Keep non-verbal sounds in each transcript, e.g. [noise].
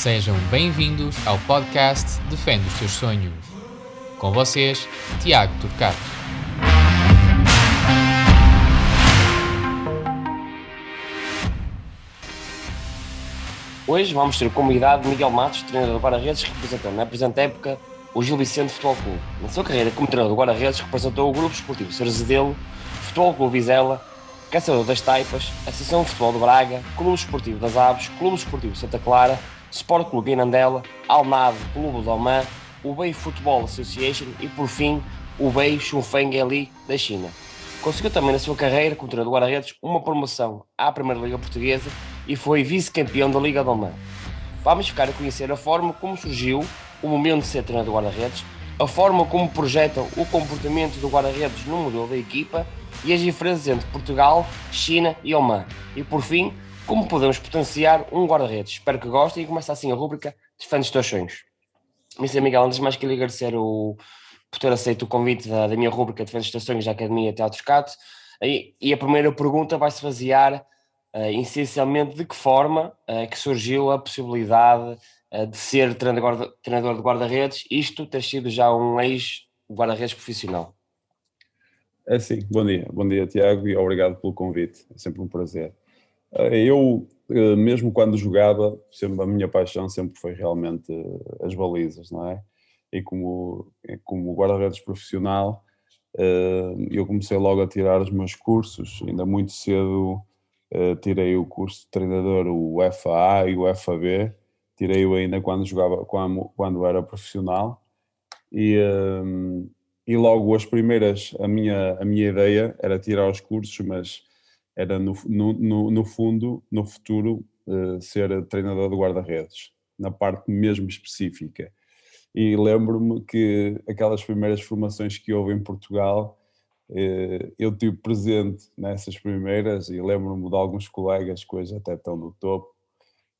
Sejam bem-vindos ao podcast Defende os Seus Sonhos. Com vocês, Tiago Turcato. Hoje vamos ter como convidado Miguel Matos, treinador do Guarda-Redes, representando na presente época o Gil Vicente Futebol Clube. Na sua carreira como treinador do Guarda-Redes, representou o Grupo Esportivo Cerzedelo, Futebol Clube Vizela, Caçador das Taipas, Associação de Futebol de Braga, Clube Esportivo das Aves, Clube Esportivo Santa Clara, Sport Clube Inandela, Almada, Clube do Oman, Ubei Football Association e, por fim, Ubei Shunfeng Eli da China. Conseguiu também na sua carreira, como treinador do Guarda-Redes, uma promoção à Primeira Liga Portuguesa e foi vice-campeão da Liga Oman. Vamos ficar a conhecer a forma como surgiu o momento de ser treinador do Guarda-Redes, a forma como projetam o comportamento do Guarda-Redes no modelo da equipa e as diferenças entre Portugal, China e Oman. E por fim, como podemos potenciar um guarda-redes. Espero que gostem e começa assim a rúbrica Defende os teus sonhos. Mr. Miguel, antes de mais queria agradecer o, por ter aceito o convite da, da minha rúbrica Defende os teus sonhos da Academia Teatro Cato. E, e a primeira pergunta vai se basear uh, essencialmente de que forma uh, que surgiu a possibilidade uh, de ser treinador, treinador de guarda-redes, isto ter sido já um ex-guarda-redes profissional. É sim, bom dia, bom dia Tiago e obrigado pelo convite, é sempre um prazer. Eh, eu, eh, mesmo quando jogava, sempre a minha paixão sempre foi realmente eh, as balizas, não é? E como, como guarda-redes profissional, eu comecei logo a tirar os meus cursos, ainda muito cedo tirei o curso de treinador, o FAA e o FAB, tirei-o ainda quando jogava, quando, quando era profissional, e, e logo as primeiras, a minha, a minha ideia era tirar os cursos, mas era no, no, no fundo, no futuro, uh, ser treinador de guarda-redes, na parte mesmo específica. E lembro-me que aquelas primeiras formações que houve em Portugal, uh, eu tive presente nessas primeiras e lembro-me de alguns colegas que hoje até estão no topo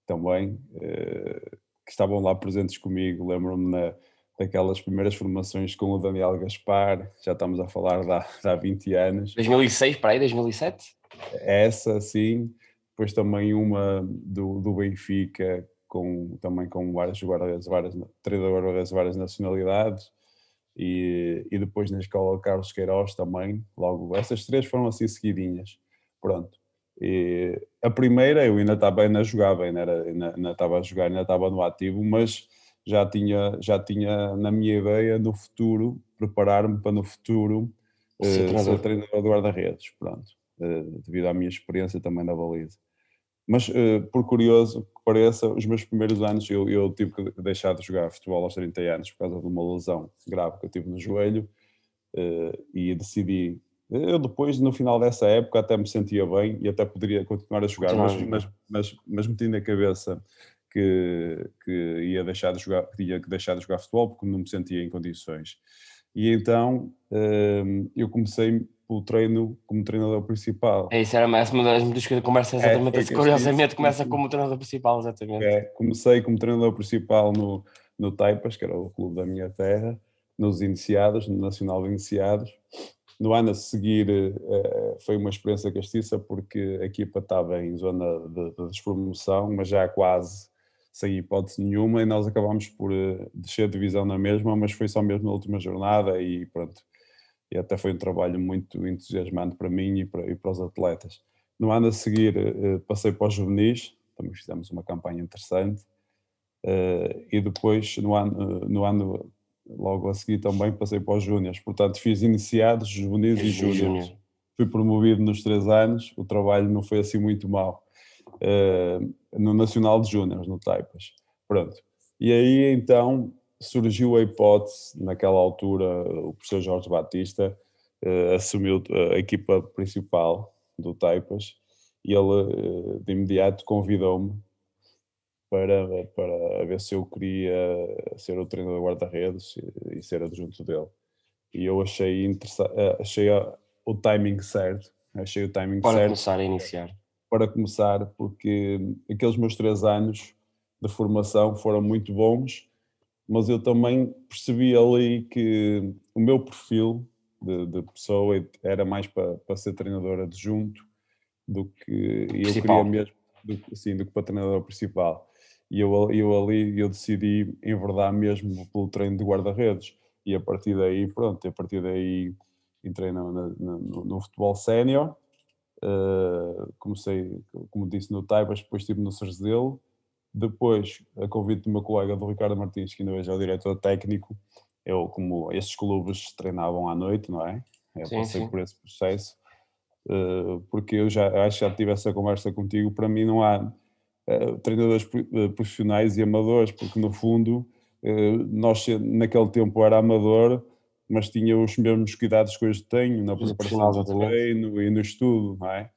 também, uh, que estavam lá presentes comigo. Lembro-me daquelas primeiras formações com o Daniel Gaspar, já estamos a falar de há, de há 20 anos. 2006 para aí, 2007? Essa sim, depois também uma do, do Benfica, com, também com vários guarda-redes, várias, treinadores de várias nacionalidades, e, e depois na escola Carlos Queiroz também, logo, essas três foram assim seguidinhas, pronto. E a primeira eu ainda estava, ainda jogava, ainda, era, ainda, ainda estava a jogar, ainda estava no ativo, mas já tinha, já tinha na minha ideia no futuro, preparar-me para no futuro uh, ser treinador de guarda-redes, pronto. Eh, devido à minha experiência também na baliza. Mas, uh, por curioso que pareça, os meus primeiros anos eu, eu, tive que deixar de jogar futebol aos 30 anos por causa de uma lesão grave que eu tive no joelho uh, e decidi. Eu depois, no final dessa época, até me sentia bem e até poderia continuar a jogar, mas, mas, mas, mas meti na cabeça que, que ia deixar de jogar, que tinha que deixar de jogar futebol porque não me sentia em condições. E então eu comecei o treino como treinador principal. É isso, era mais uma das muitas coisas conversa exatamente é, é, curiosamente começa como treinador principal, exatamente. É, comecei como treinador principal no, no Taipas, que era o clube da minha terra, nos iniciados, no Nacional de Iniciados. No ano a seguir uh, foi uma experiência castiça porque a equipa estava em zona de, de despromoção, mas já quase sem hipótese nenhuma, e nós acabámos por uh, descer de divisão na mesma, mas foi só mesmo na última jornada e pronto, e até foi um trabalho muito entusiasmante para mim e para, e para os atletas. No ano a seguir uh, passei para os juvenis, também fizemos uma campanha interessante, uh, e depois no ano, no ano logo a seguir também passei para os júniores, portanto fiz iniciados, juvenis e júniores. Fui promovido nos três anos, o trabalho não foi assim muito mal. Uh, no Nacional de Júniores, no Taipas. Pronto. E aí então surgiu a hipótese, naquela altura, o professor Jorge Batista uh, assumiu a equipa principal do Taipas e ele uh, de imediato convidou-me para, para ver se eu queria ser o treinador guarda-redes e, e, ser adjunto dele. E eu achei, achei o timing certo, achei o timing para certo. começar a iniciar. Para começar, porque aqueles meus três anos de formação foram muito bons mas eu também percebi ali que o meu perfil de, de pessoa era mais para, para ser treinador adjunto do que eu queria mesmo do, sim, do que para treinador principal. e eu, eu ali eu decidi enverdar mesmo pelo treino de guarda-redes. E a partir daí, pronto, a partir daí entrei no, no, no futebol sénior, uh, comecei, como disse, no Taipas, depois estive no Cerzelo, depois, a convite do meu colega do Ricardo Martins, que ainda hoje é o diretor técnico, eu, como esses clubes treinavam à noite, não é? Eu sim, passei sim. por esse processo, uh, porque eu já acho que já tive essa conversa contigo, para mim não há uh, treinadores profissionais e amadores, porque no fundo nós naquele tempo era amador, mas tinha os mesmos cuidados que hoje tenho na preparação do treino e no estudo, não é?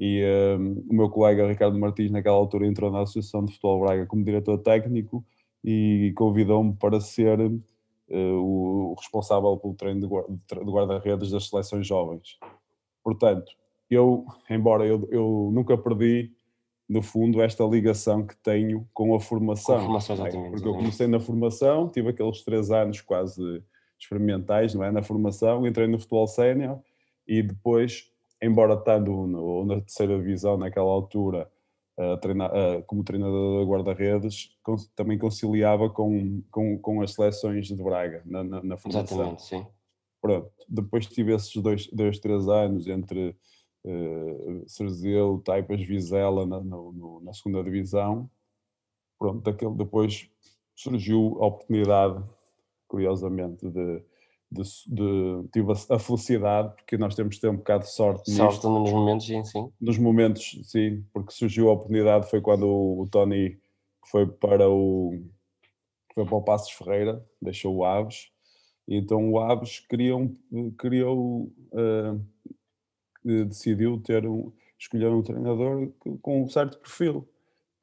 E um, o meu colega Ricardo Martins, naquela altura, entrou na Associação de Futebol Braga como diretor técnico e convidou-me para ser uh, o responsável pelo treino de guarda-redes das seleções jovens. Portanto, eu, embora eu, eu nunca perdi no fundo, esta ligação que tenho com a formação. Com a formação exatamente, Porque eu comecei na formação, tive aqueles três anos quase experimentais, não é? Na formação, entrei no futebol sénior e depois, embora estando no, na terceira divisão naquela altura, uh, treina, uh, como treinador de guarda-redes, também conciliava com, com, com as seleções de Braga na, na, na formação. Exatamente, sim. Pronto, depois tive esses dois, dois três anos entre uh, Taipas, Vizela na, no, na segunda divisão. Pronto, daquele, depois surgiu a oportunidade, curiosamente, de, de, de, tive a, felicidade, porque nós temos de ter um bocado de sorte Sorte nisto. nos momentos, sim, sim. Nos momentos, sim, porque surgiu a oportunidade, foi quando o, o Tony foi para o foi para o Passos Ferreira, deixou o Aves, e então o Aves criou, criou uh, decidiu ter um, escolher um treinador com um certo perfil.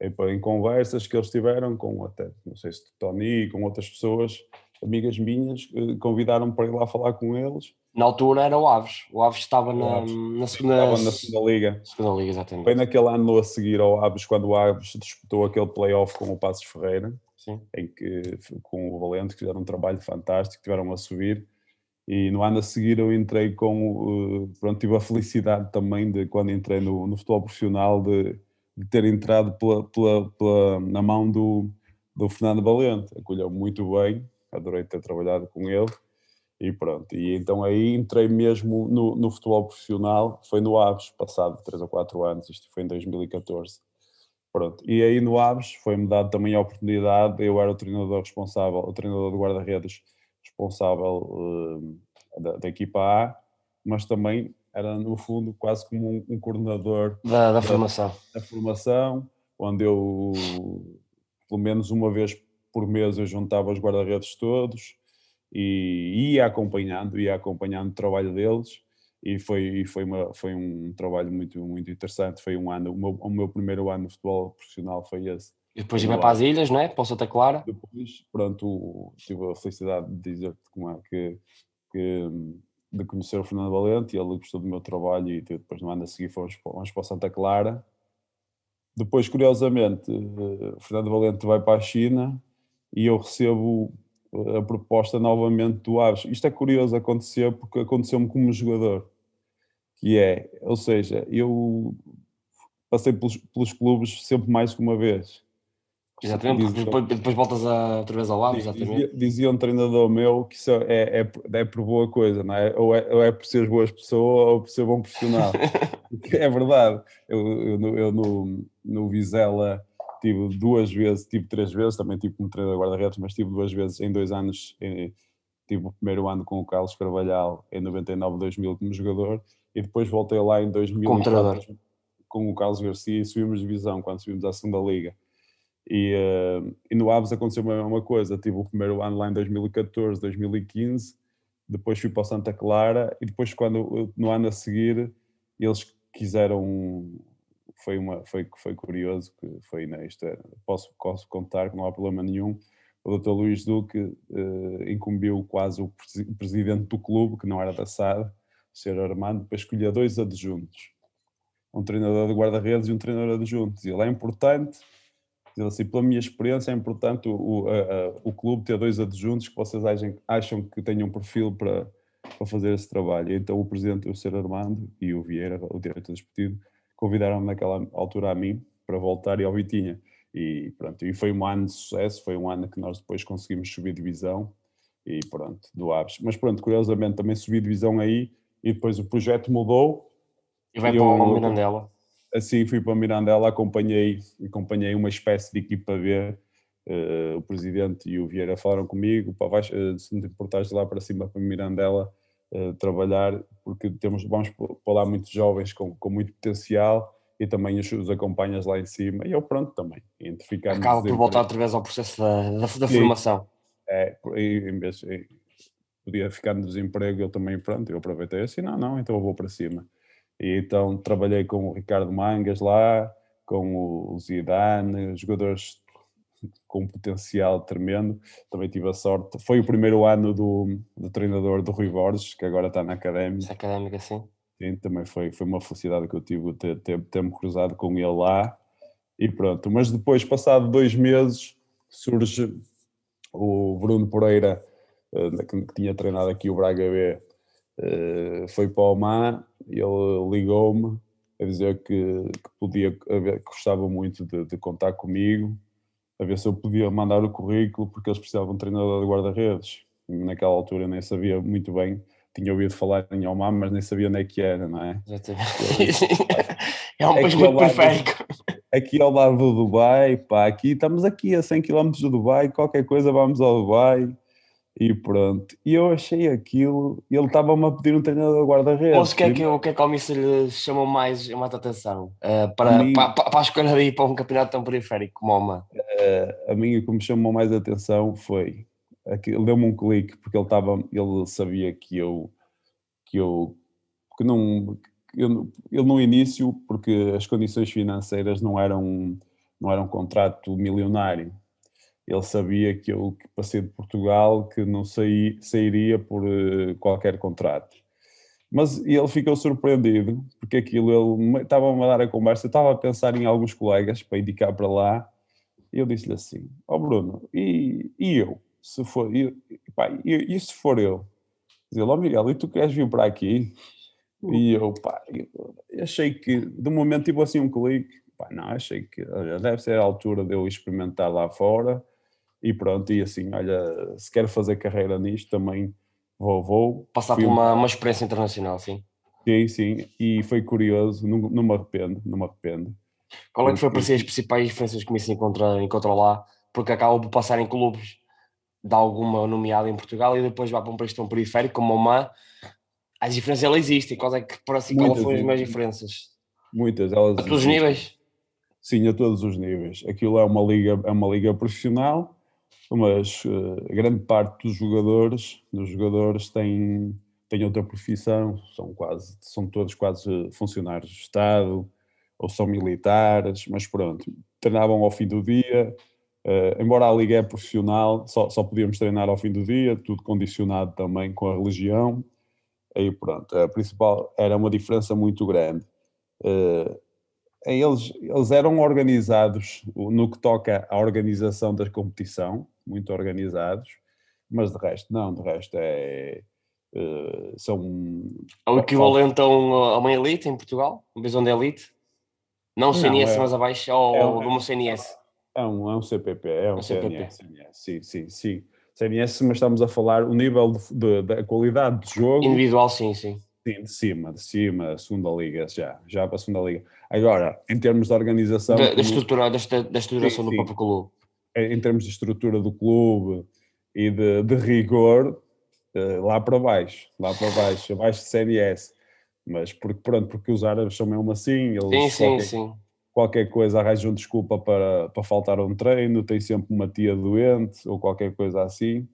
Em conversas que eles tiveram com até, não sei se Tony, com outras pessoas, amigas minhas, convidaram para ir lá falar com eles. Na altura era o Aves, o Aves estava na, na, segunda, estava na segunda liga. Segunda liga, exatamente. Foi naquele ano a seguir ao Aves, quando o Aves disputou aquele playoff com o Passos Ferreira, Sim. em que com o Valente, que fizeram um trabalho fantástico, tiveram a subir e no ano a seguir eu entrei com, eh, pronto, tive a felicidade também de quando entrei no, no futebol profissional de, de ter entrado pela, pela, pela, na mão do, do Fernando Valente, acolheu muito bem, adorei ter trabalhado com ele e pronto, e então aí entrei mesmo no, no futebol profissional, foi no Aves, passado 3 ou 4 anos, isto foi em 2014. Pronto, e aí no Aves foi-me dado também a oportunidade, eu era o treinador responsável, o treinador de guarda-redes responsável uh, da, da, equipa A, mas também era no fundo quase como um, um coordenador da, da, da, formação. Da formação, onde eu pelo menos uma vez por mês eu juntava os guarda-redes todos e ia acompanhando, ia acompanhando o trabalho deles e foi, foi, uma, foi um trabalho muito, muito interessante. Foi um ano, o meu, o meu primeiro ano de futebol profissional foi esse. E depois vai para as ilhas, não é? Para o Santa Clara. Depois, pronto, tive a felicidade de dizer como é que, que de conhecer o Fernando Valente e ele gostou do meu trabalho e depois no ano a seguir fomos, fomos para o Santa Clara. Depois, curiosamente, eh, o Fernando Valente vai para a China e eu recebo a proposta novamente do Aves. Isto é curioso acontecer porque aconteceu-me como jogador, que é, ou seja, eu passei pelos, pelos clubes sempre mais que uma vez Exatamente, depois, depois, voltas a, outra vez ao exatamente. Dizia, um treinador meu que isso é, é, é por boa coisa, não é? Ou, é? ou é por seres boas pessoas ou por ser bom profissional. [laughs] é verdade. Eu, eu, eu, no, no Vizela tive duas vezes, tive três vezes, também tive como treinador guarda-redes, mas tive duas vezes em dois anos. Em, tive o primeiro ano com o Carlos Carvalhal em 99, 2000 como jogador e depois voltei lá em 2000 com o Carlos Garcia e subimos divisão quando subimos à segunda liga e, uh, e no Aves aconteceu a mesma coisa. Tive o primeiro ano lá em 2014, 2015, depois fui para o Santa Clara e depois, quando no ano a seguir, eles quiseram. Foi, uma, foi, foi curioso, que foi nesta. Né, posso, posso contar que não há problema nenhum. O Dr. Luís Duque uh, incumbiu quase o presidente do clube, que não era da SAD, o Sr. Armando, para escolher dois adjuntos. Um treinador de guarda-redes e um treinador adjuntos. Ele é importante assim, pela minha experiência, é importante o, a, a, o clube ter dois adjuntos que vocês acham, acham que tenham perfil para, para fazer esse trabalho. Então, o presidente, o Sr. Armando, e o Vieira, o diretor desportivo, convidaram-me naquela altura a mim para voltar e ao Vitinha. e pronto, e foi um ano de sucesso, foi um ano que nós depois conseguimos subir divisão e pronto, do Aves. Mas pronto, curiosamente também subi divisão aí e depois o projeto mudou. E vai para o Mirandela. Assim fui para Mirandela, acompanhei, acompanhei uma espécie de equipa B. Uh, o presidente e o Vieira falaram comigo, para baixo, uh, se não te importares lá para cima para Mirandela uh, trabalhar, porque temos, vamos para lá muitos jovens com, com muito potencial e também os, os acompanhas lá em cima. E eu pronto também. Entre ficar Acaba por voltar outra vez ao processo da, da, da formação. É, em vez podia ficar no desemprego, eu também, pronto, eu aproveitei assim, não, não, então eu vou para cima. E então trabalhei com o Ricardo Mangas lá, com o Zidane, jogadores com um potencial tremendo. Também tive a sorte. Foi o primeiro ano do, do treinador do Rui Borges, que agora está na académica. académica, sim. Sim, também foi, foi uma felicidade que eu tive ter, ter, ter-me cruzado com ele lá. E pronto. Mas depois, passado dois meses, surge o Bruno Pereira, eh, que, tinha treinado aqui o Braga B, eh, foi para o e ele ligou-me a dizer que, que podia, que gostava muito de, de, contar comigo, a ver se eu podia mandar o currículo, porque eles precisavam de treinador de guarda-redes. Naquela altura nem sabia muito bem, tinha ouvido falar em Oman, mas nem sabia onde é que era, não é? [laughs] é um país muito periférico. Aqui ao lado do Dubai, pá, aqui estamos aqui a 100 km do Dubai, qualquer coisa vamos ao Dubai e pronto. E eu achei aquilo, e ele estava-me a pedir um treinador guarda-redes. O que é que, o que, é que Mister lhe chamou mais, mais atenção uh, para, mim, para, para, para a escolha de ir para um campeonato tão periférico como o Oma? Uh, a mim o que me chamou mais atenção foi, ele deu-me um clique, porque ele, estava, ele sabia que eu, que eu, que não, eu, ele no início, porque as condições financeiras não eram, não eram um contrato milionário, ele sabia que eu que passei de Portugal que não saí, sairia por uh, qualquer contrato. Mas ele ficou surpreendido, porque aquilo, ele estava-me a dar a conversa, estava a pensar em alguns colegas para indicar para lá, e eu disse-lhe assim, ó oh Bruno, e, e eu? Se for, e, pá, e, e se for eu? Diz ele, ó oh Miguel, e tu queres vir para aqui? E eu, pá, eu achei que, de um momento, tipo assim um clique, pá, não, achei que olha, deve ser a altura de eu experimentar lá fora, e pronto, e assim, olha, se quero fazer carreira nisto também vou. vou. Passar por uma, uma experiência internacional, sim. Sim, sim, e foi curioso, não, não me arrependo, não me arrependo. Qual é que foi para si as principais diferenças que me encontra, encontra lá? Porque acabam por passar em clubes de alguma nomeada em Portugal e depois vai para um país tão periférico como o MAN. As diferenças elas existem, quais é que para si quais foram as mais diferenças? Muitas, elas. A todos os níveis? Sim, a todos os níveis. Aquilo é uma liga, é uma liga profissional mas uh, grande parte dos jogadores, dos jogadores têm, têm outra profissão, são quase, são todos quase funcionários do Estado ou são militares, mas pronto, treinavam ao fim do dia, uh, embora a liga é profissional, só, só podíamos treinar ao fim do dia, tudo condicionado também com a religião, aí pronto, a principal era uma diferença muito grande. Uh, eles, eles eram organizados no que toca à organização da competição, muito organizados, mas de resto, não, de resto é. Uh, são. É o equivalente a, um, a uma elite em Portugal? Uma visão de elite? Não CNS, é, mais abaixo, ou é um, uma CNS? É um, é um CPP, é um, um CNS, CNS, sim, sim, sim. CNS, mas estamos a falar o nível da qualidade de jogo. Individual, sim, sim. Sim, de cima, de cima, segunda liga, já, já para a segunda liga. Agora, em termos de organização. Da, da estrutura, da, da estruturação sim, do próprio clube. É, em termos de estrutura do clube e de, de rigor, eh, lá para baixo, lá para baixo, abaixo de CNS. Mas porque, pronto, porque os árabes são mesmo assim, eles sim, qualquer, sim, sim. qualquer coisa arranjam desculpa para, para faltar a um treino, tem sempre uma tia doente ou qualquer coisa assim.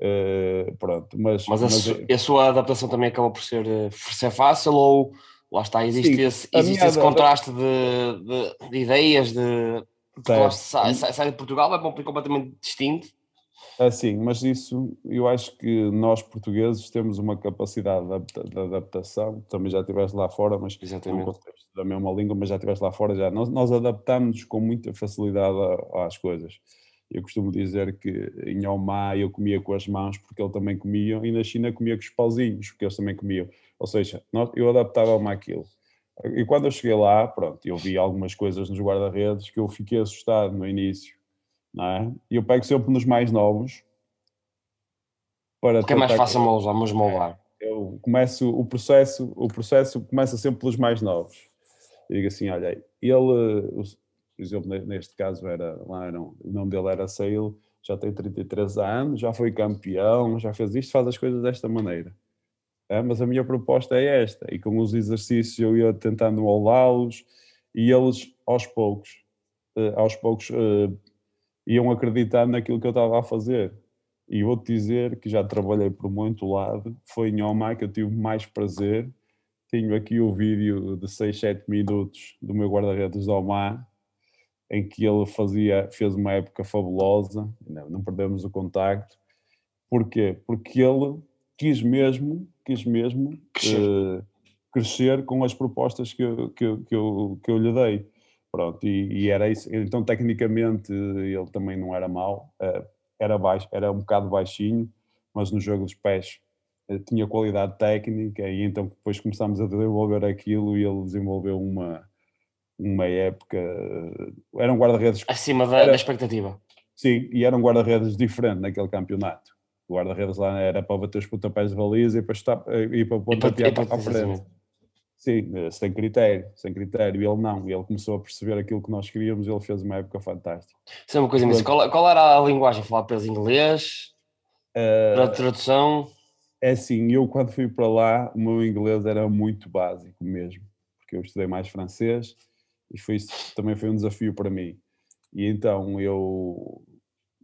Uh, pronto, mas, mas, a, mas a, sua adaptação também acaba por ser, eh, por ser fácil ou lá está, existe sim, esse, existe esse contraste de, de, de ideias, de, sai, sai, sai, de Portugal, é para um país completamente distinto. É sim, mas isso eu acho que nós portugueses temos uma capacidade de, de adaptação. Também já estiveste lá fora, mas Exatamente. não da mesma língua, mas já estiveste lá fora já. Nós, nós adaptamos com muita facilidade às coisas. Eu costumo dizer que em Omá eu comia com as mãos porque ele também comia, e na China comia com os pauzinhos porque eles também comiam. Ou seja, nós, eu adaptava-me àquilo. E quando eu cheguei lá, pronto, eu vi algumas coisas nos guarda-redes que eu fiquei assustado no início, não é? E eu pego sempre nos mais novos. Para Porque é mais fácil moldar, mas moldar. Eu começo o processo, o processo começa sempre pelos mais novos. Eu digo assim, olha, ele, por exemplo, neste caso era, lá era, o nome dele era Sale, já tem 33 anos, já foi campeão, já fez isto, faz as coisas desta maneira. É, mas a minha proposta é esta, e com os exercícios eu ia tentando moldá-los, e eles aos poucos, uh, aos poucos uh, iam acreditando naquilo que eu estava a fazer. E vou-te dizer que já trabalhei por muito lado, foi em Omar que eu tive mais prazer. Tenho aqui o vídeo de 6, 7 minutos do meu guarda-redes de Omar, em que ele fazia, fez uma época fabulosa, não, não perdemos o contacto. Porquê? Porque ele quis mesmo, quis mesmo uh, crescer com as propostas que eu, que, eu, que, eu, que eu lhe dei. Pronto, e, e, era isso. Então, tecnicamente, ele também não era mau, uh, era, baixo, era um bocado baixinho, mas no jogo dos pés uh, tinha qualidade técnica, e então depois começámos a desenvolver aquilo e ele desenvolveu uma, uma época. Era um guarda-redes. Acima da, era, da expectativa. Sim, e era um guarda-redes diferente naquele campeonato. O guarda-redes lá era para bater os pontapés de baliza e para, estar, e para pontapear para, para a frente. Sim, eh, sem critério, sem critério. E ele não, ele começou a perceber aquilo que nós queríamos e ele fez uma época fantástica. Isso é uma coisa, mas qual, qual era a linguagem? Falar para inglês? Uh, para a tradução? É assim, eu quando fui para lá, o meu inglês era muito básico mesmo, porque eu estudei mais francês e foi, também foi um desafio para mim. E então eu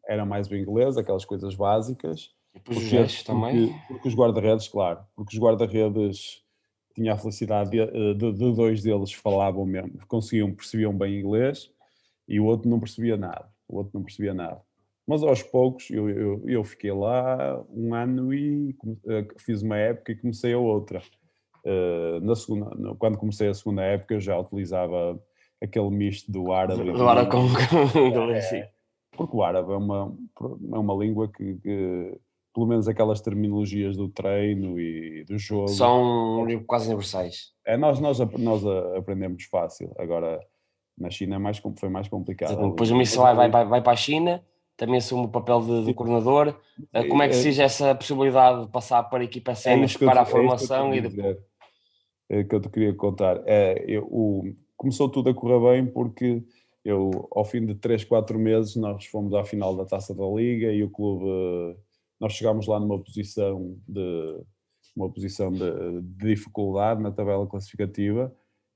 era mais o inglês, aquelas coisas básicas. E depois porque, os também? Porque, porque os guarda-redes, claro, porque os guarda-redes tinha a felicidade de, eh, de, de, dois deles falavam mesmo, conseguiam, percebiam bem inglês e o outro não percebia nada, o outro não percebia nada. Mas aos poucos eu, eu, eu fiquei lá um ano e eh, fiz uma época e comecei a outra. Uh, na segunda, quando comecei a segunda época eu já utilizava aquele misto do árabe. Do árabe com, inglês, [laughs] sim. Porque o árabe é uma, é uma língua que, que, pelo menos aquelas terminologias do treino e do jogo. São quase universais. É, nós, nós, nós aprendemos fácil. Agora, na China é mais, foi mais complicado. Depois o Missile vai, vai, vai para a China, também assume o papel de, de coordenador. Eh, como é que surge essa possibilidade de passar para a equipa sénior é para a formação é e depois? É que eu te queria contar. É, eu, o, começou tudo a correr bem porque eu, ao fim de 3, 4 meses, nós fomos à final da Taça da Liga e o clube, nós chegámos lá numa posição de uma posição de, de dificuldade na tabela classificativa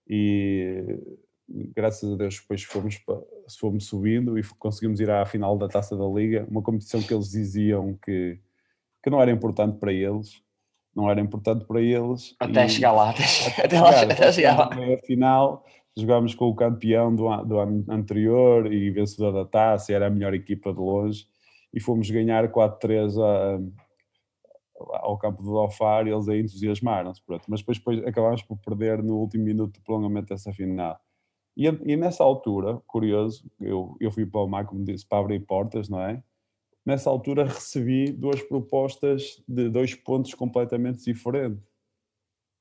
e graças a Deus depois fomos, fomos subindo e conseguimos ir à final da Taça da Liga, uma competição que eles diziam que, que não era importante para eles, não era importante para eles. Até e, chegar lá, até, até, até, lá, até chegar lá. A final jogámos com o campeão do, do ano anterior e vencedor da taça, era a melhor equipa de longe, e fomos ganhar 4-3 ao campo do Dofar e eles aí entusiasmaram-se, mas depois, depois acabámos por perder no último minuto de prolongamento dessa final. E, e nessa altura, curioso, eu, eu fui para o mar, como disse, para abrir portas, não é? Nessa altura recebi duas propostas de dois pontos completamente diferentes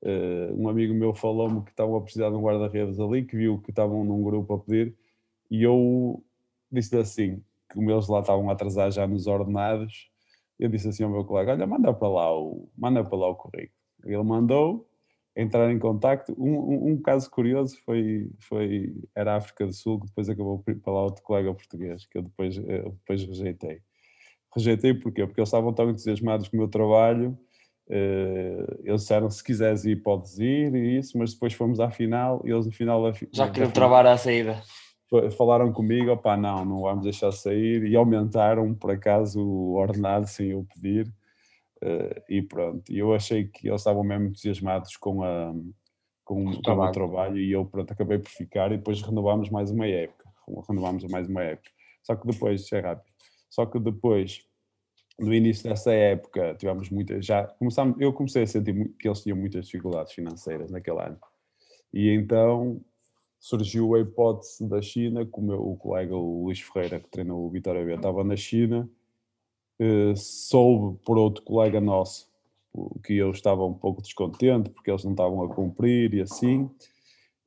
Uh, um amigo meu falou-me que estavam a precisar de um guarda-redes ali, que viu que estavam num grupo a pedir, e eu disse-lhe assim, que como eles lá estavam a atrasar já nos ordenados, eu disse assim ao meu colega, olha, manda para lá o, manda para lá o currículo. Ele mandou, entrar em contacto. Um, um, um, caso curioso foi, foi, era a África do Sul, que depois acabou para lá outro colega português, que eu depois, eu eh, depois rejeitei. Rejeitei porquê? Porque eles estavam tão entusiasmados com o meu trabalho eles disseram se quiseres ir, podes ir e isso, mas depois fomos à final e eles no final já queriam travar a saída. Falaram comigo, opá, não, não vamos deixar sair e aumentaram por acaso o ordenado sem eu pedir uh, e pronto. E eu achei que eles estavam mesmo entusiasmados com, a, com, o, com o trabalho e eu pronto, acabei por ficar e depois renovámos mais uma época. Renovámos mais uma época. Só que depois, isso é rápido, só que depois no início dessa época tivemos muitas, já começámos, eu comecei a sentir que eles tinham muitas dificuldades financeiras naquele ano. E então surgiu a hipótese da China, como o colega Luís Ferreira, que treinou o Vitória B, estava na China, eh, soube por outro colega nosso que eu estava um pouco descontente porque eles não estavam a cumprir e assim,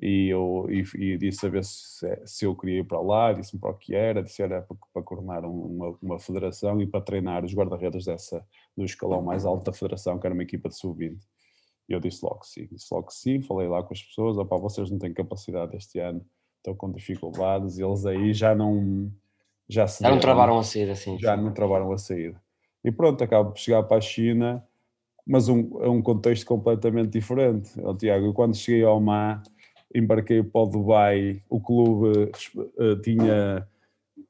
e eu e, e disse a ver se, se eu queria ir para lá, disse-me para o que era, disse era para, para uma, uma federação e para treinar os guarda-redes dessa, do escalão mais alto da federação, que era uma equipa de sub-20. E eu disse logo que sim, disse logo que sim, falei lá com as pessoas, opá, vocês não têm capacidade este ano, estão com dificuldades, e eles aí já não... Já, se já não travaram a sair assim. Já não travaram a sair. E pronto, acabo de chegar para a China, mas um, é um contexto completamente diferente. Oh, Tiago, eu quando cheguei ao MA, embarquei para o Dubai, o clube uh, tinha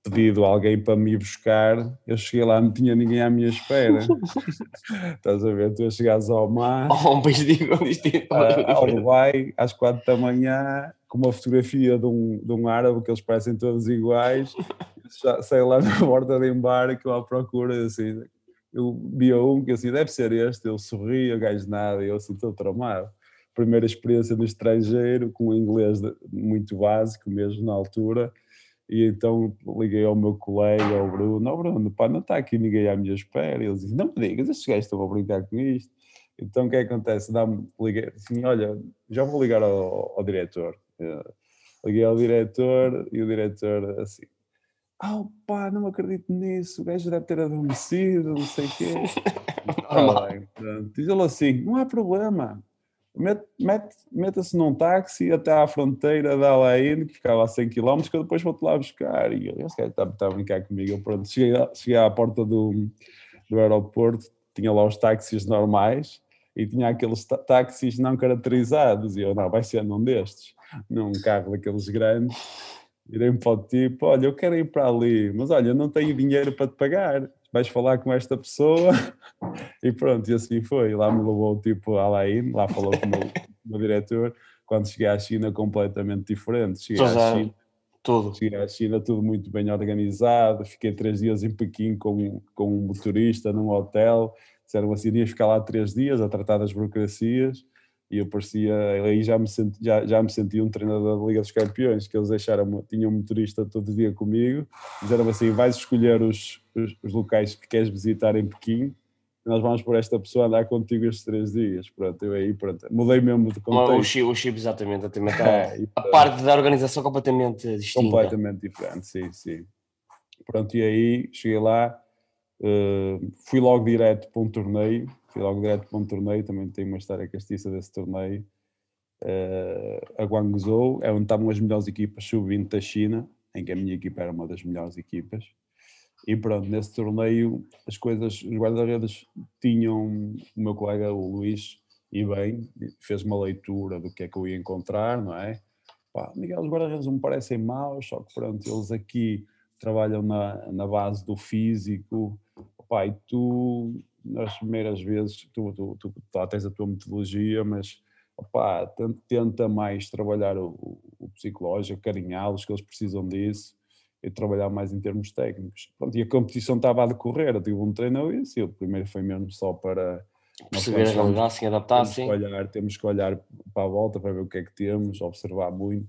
pedido alguém para me buscar, eu cheguei lá, não tinha ninguém à minha espera. [laughs] Estás a ver? Tu chegares ao mar, oh, um país distinto, uh, ao Dubai, às quatro da manhã, com uma fotografia de um, de um árabe, que eles parecem todos iguais, saio lá [laughs] na borda de embarque, lá à procura, assim, eu via um que assim, deve ser este, ele sorria, gajo nada, e eu assim, estou tramado primeira experiência no estrangeiro, com inglês muito básico mesmo na altura, e então liguei ao meu colega, ao Bruno, oh, Bruno, pá, não está aqui ninguém à minha espera, e ele disse, não me digas, estes gajos estão a brincar com isto, então o que é que acontece? Dá-me, liguei, assim, olha, já vou ligar ao, ao diretor, liguei ao diretor, e o diretor assim, ah, oh, pá, não acredito nisso, o gajo deve ter adormecido, não sei o quê. [laughs] Ah, Diz ele assim, não há problema, mete-se mete, num táxi até à fronteira da Alain, que ficava a 100 km, que eu depois vou-te lá buscar. E eu, esse está, está a brincar comigo. Eu, pronto, cheguei, cheguei à porta do, do aeroporto, tinha lá os táxis normais e tinha aqueles táxis não caracterizados. E eu, não, vai ser num destes, num carro daqueles grandes. Irei-me para o tipo, olha, eu quero ir para ali, mas olha, eu não tenho dinheiro para te pagar vais falar com esta pessoa [laughs] e pronto, e assim foi. Lá me levou tipo Alain, lá falou com o meu, meu diretor. Quando cheguei à China, completamente diferente. Cheguei à China, tudo. Cheguei à China, tudo muito bem organizado. Fiquei três dias em Pequim com, com um motorista num hotel. Disseram assim: ia ficar lá três dias a tratar das burocracias e eu parecia, aí já me, senti, já, já me sentia um treinador da Liga dos Campeões, que eles deixaram, tinham um motorista todo dia comigo, disseram assim, vais escolher os, os, os, locais que queres visitar em Pequim, nós vamos por esta pessoa andar contigo estes três dias, pronto, eu aí, pronto, mudei mesmo de contexto. O chip, o chip exatamente, exatamente [laughs] é, a parte da organização completamente distinta. Completamente diferente, sim, sim. Pronto, e aí cheguei lá, uh, fui logo direto para um torneio, fui logo direto para um torneio, também tem uma história castiça desse torneio. Uh, a Guangzhou é onde estavam as melhores equipas sub-20 da China, em que a minha equipa era uma das melhores equipas. E pronto, nesse torneio as coisas, os guarda-redes tinham, o meu colega, o Luís, e bem, fez uma leitura do que é que eu ia encontrar, não é? Pá, Miguel, os guarda-redes não me parecem maus, só que pronto, eles aqui trabalham na, na base do físico, pá, e tu nas primeiras vezes tu, tu, tu, tu tens a tua metodologia, mas opa, tenta mais trabalhar o, o psicológico, carinhá-los, que eles precisam disso, e trabalhar mais em termos técnicos. Pronto, e a competição estava a decorrer, eu tive um treino isso, e o primeiro foi mesmo só para perceber a realidade, se adaptar, temos sim. Que olhar, temos que olhar para a volta para ver o que é que temos, observar muito.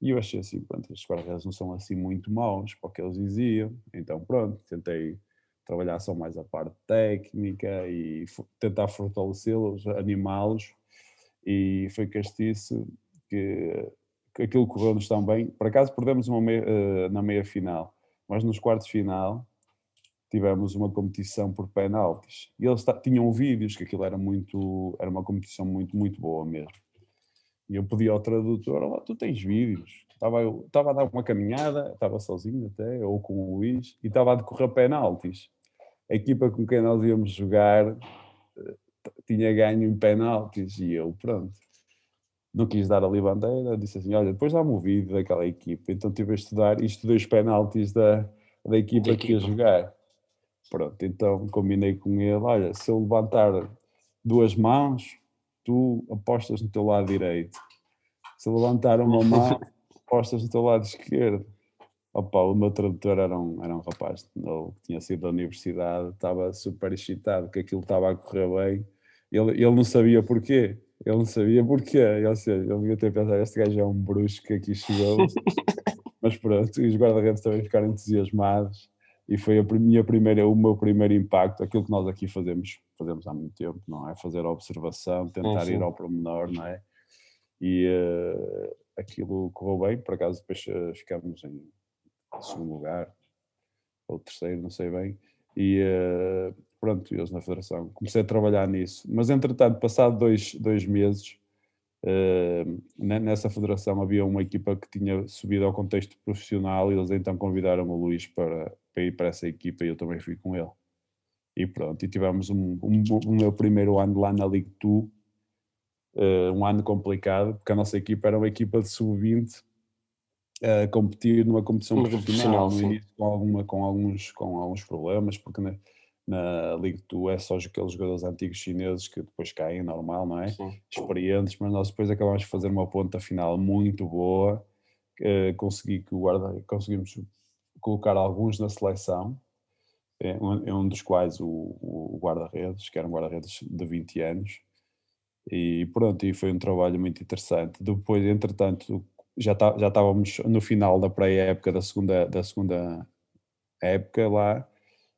E eu achei assim, pronto, estes guarda não são assim muito maus, para o que eles diziam. Então, pronto, tentei trabalhar só mais a parte técnica e tentar fortalecê-los, animá-los. E foi castiço que, que aquilo correu-nos tão bem. Por acaso perdemos uma meia, uh, na meia final, mas nos quartos final tivemos uma competição por penaltis. E eles tinham vídeos que aquilo era muito, era uma competição muito, muito boa mesmo. E eu pedi ao tradutor, olá, tu tens vídeos? Estava, estava a dar uma caminhada, estava sozinho até, ou com o Luís, e estava a decorrer penaltis. A equipa com quem nós íamos jogar eh, tinha ganho em penaltis e eu, pronto, não quis dar ali bandeira, disse assim, olha, depois dá-me o vídeo daquela equipa. Então estive a estudar e estudei os penaltis da, da equipa que ia jogar. Pronto, então combinei com ele, olha, se eu levantar duas mãos, tu apostas no teu lado direito. Se levantar uma mão, apostas no teu lado esquerdo. Opa, o meu tradutor era um, era um rapaz ele tinha sido da universidade, estava super excitado que aquilo estava a correr bem. Ele, ele não sabia porquê. Ele não sabia porquê. Ele, seja, ele devia ter pensado, este gajo é um bruxo que aqui chegou. [laughs] Mas pronto, os guarda-redes também ficaram entusiasmados e foi a minha primeira, o meu primeiro impacto, aquilo que nós aqui fazemos, fazemos há muito tempo, não é? Fazer a observação, tentar sim, sim. ir ao pormenor, não é? E, uh, aquilo correu bem, por acaso depois uh, ficámos em segundo lugar, ou terceiro, não sei bem, e uh, pronto, eles na federação. Comecei a trabalhar nisso, mas entretanto, passado dois, dois meses, nessa federação havia uma equipa que tinha subido ao contexto profissional e eles então convidaram o Luís para, para ir para essa equipa e eu também fui com ele. E pronto, e tivemos um, um, um meu primeiro ano lá na League 2, uh, um ano complicado, porque a nossa equipa era uma equipa de sub-20 a competir numa competição profissional, no início com, alguma, com, alguns, com alguns problemas, porque na, League 2 é só aqueles jogadores antigos chineses que depois caem, normal, não é? Sim. Experientes, mas nós depois acabamos de fazer uma ponta final muito boa, uh, consegui que o guarda, conseguimos colocar alguns na seleção, é um, é um dos quais o, o guarda-redes, que era um guarda-redes de 20 anos, e pronto, e foi um trabalho muito interessante. Depois, entretanto, já, tá, já estávamos no final da pré-época da segunda, da segunda época lá,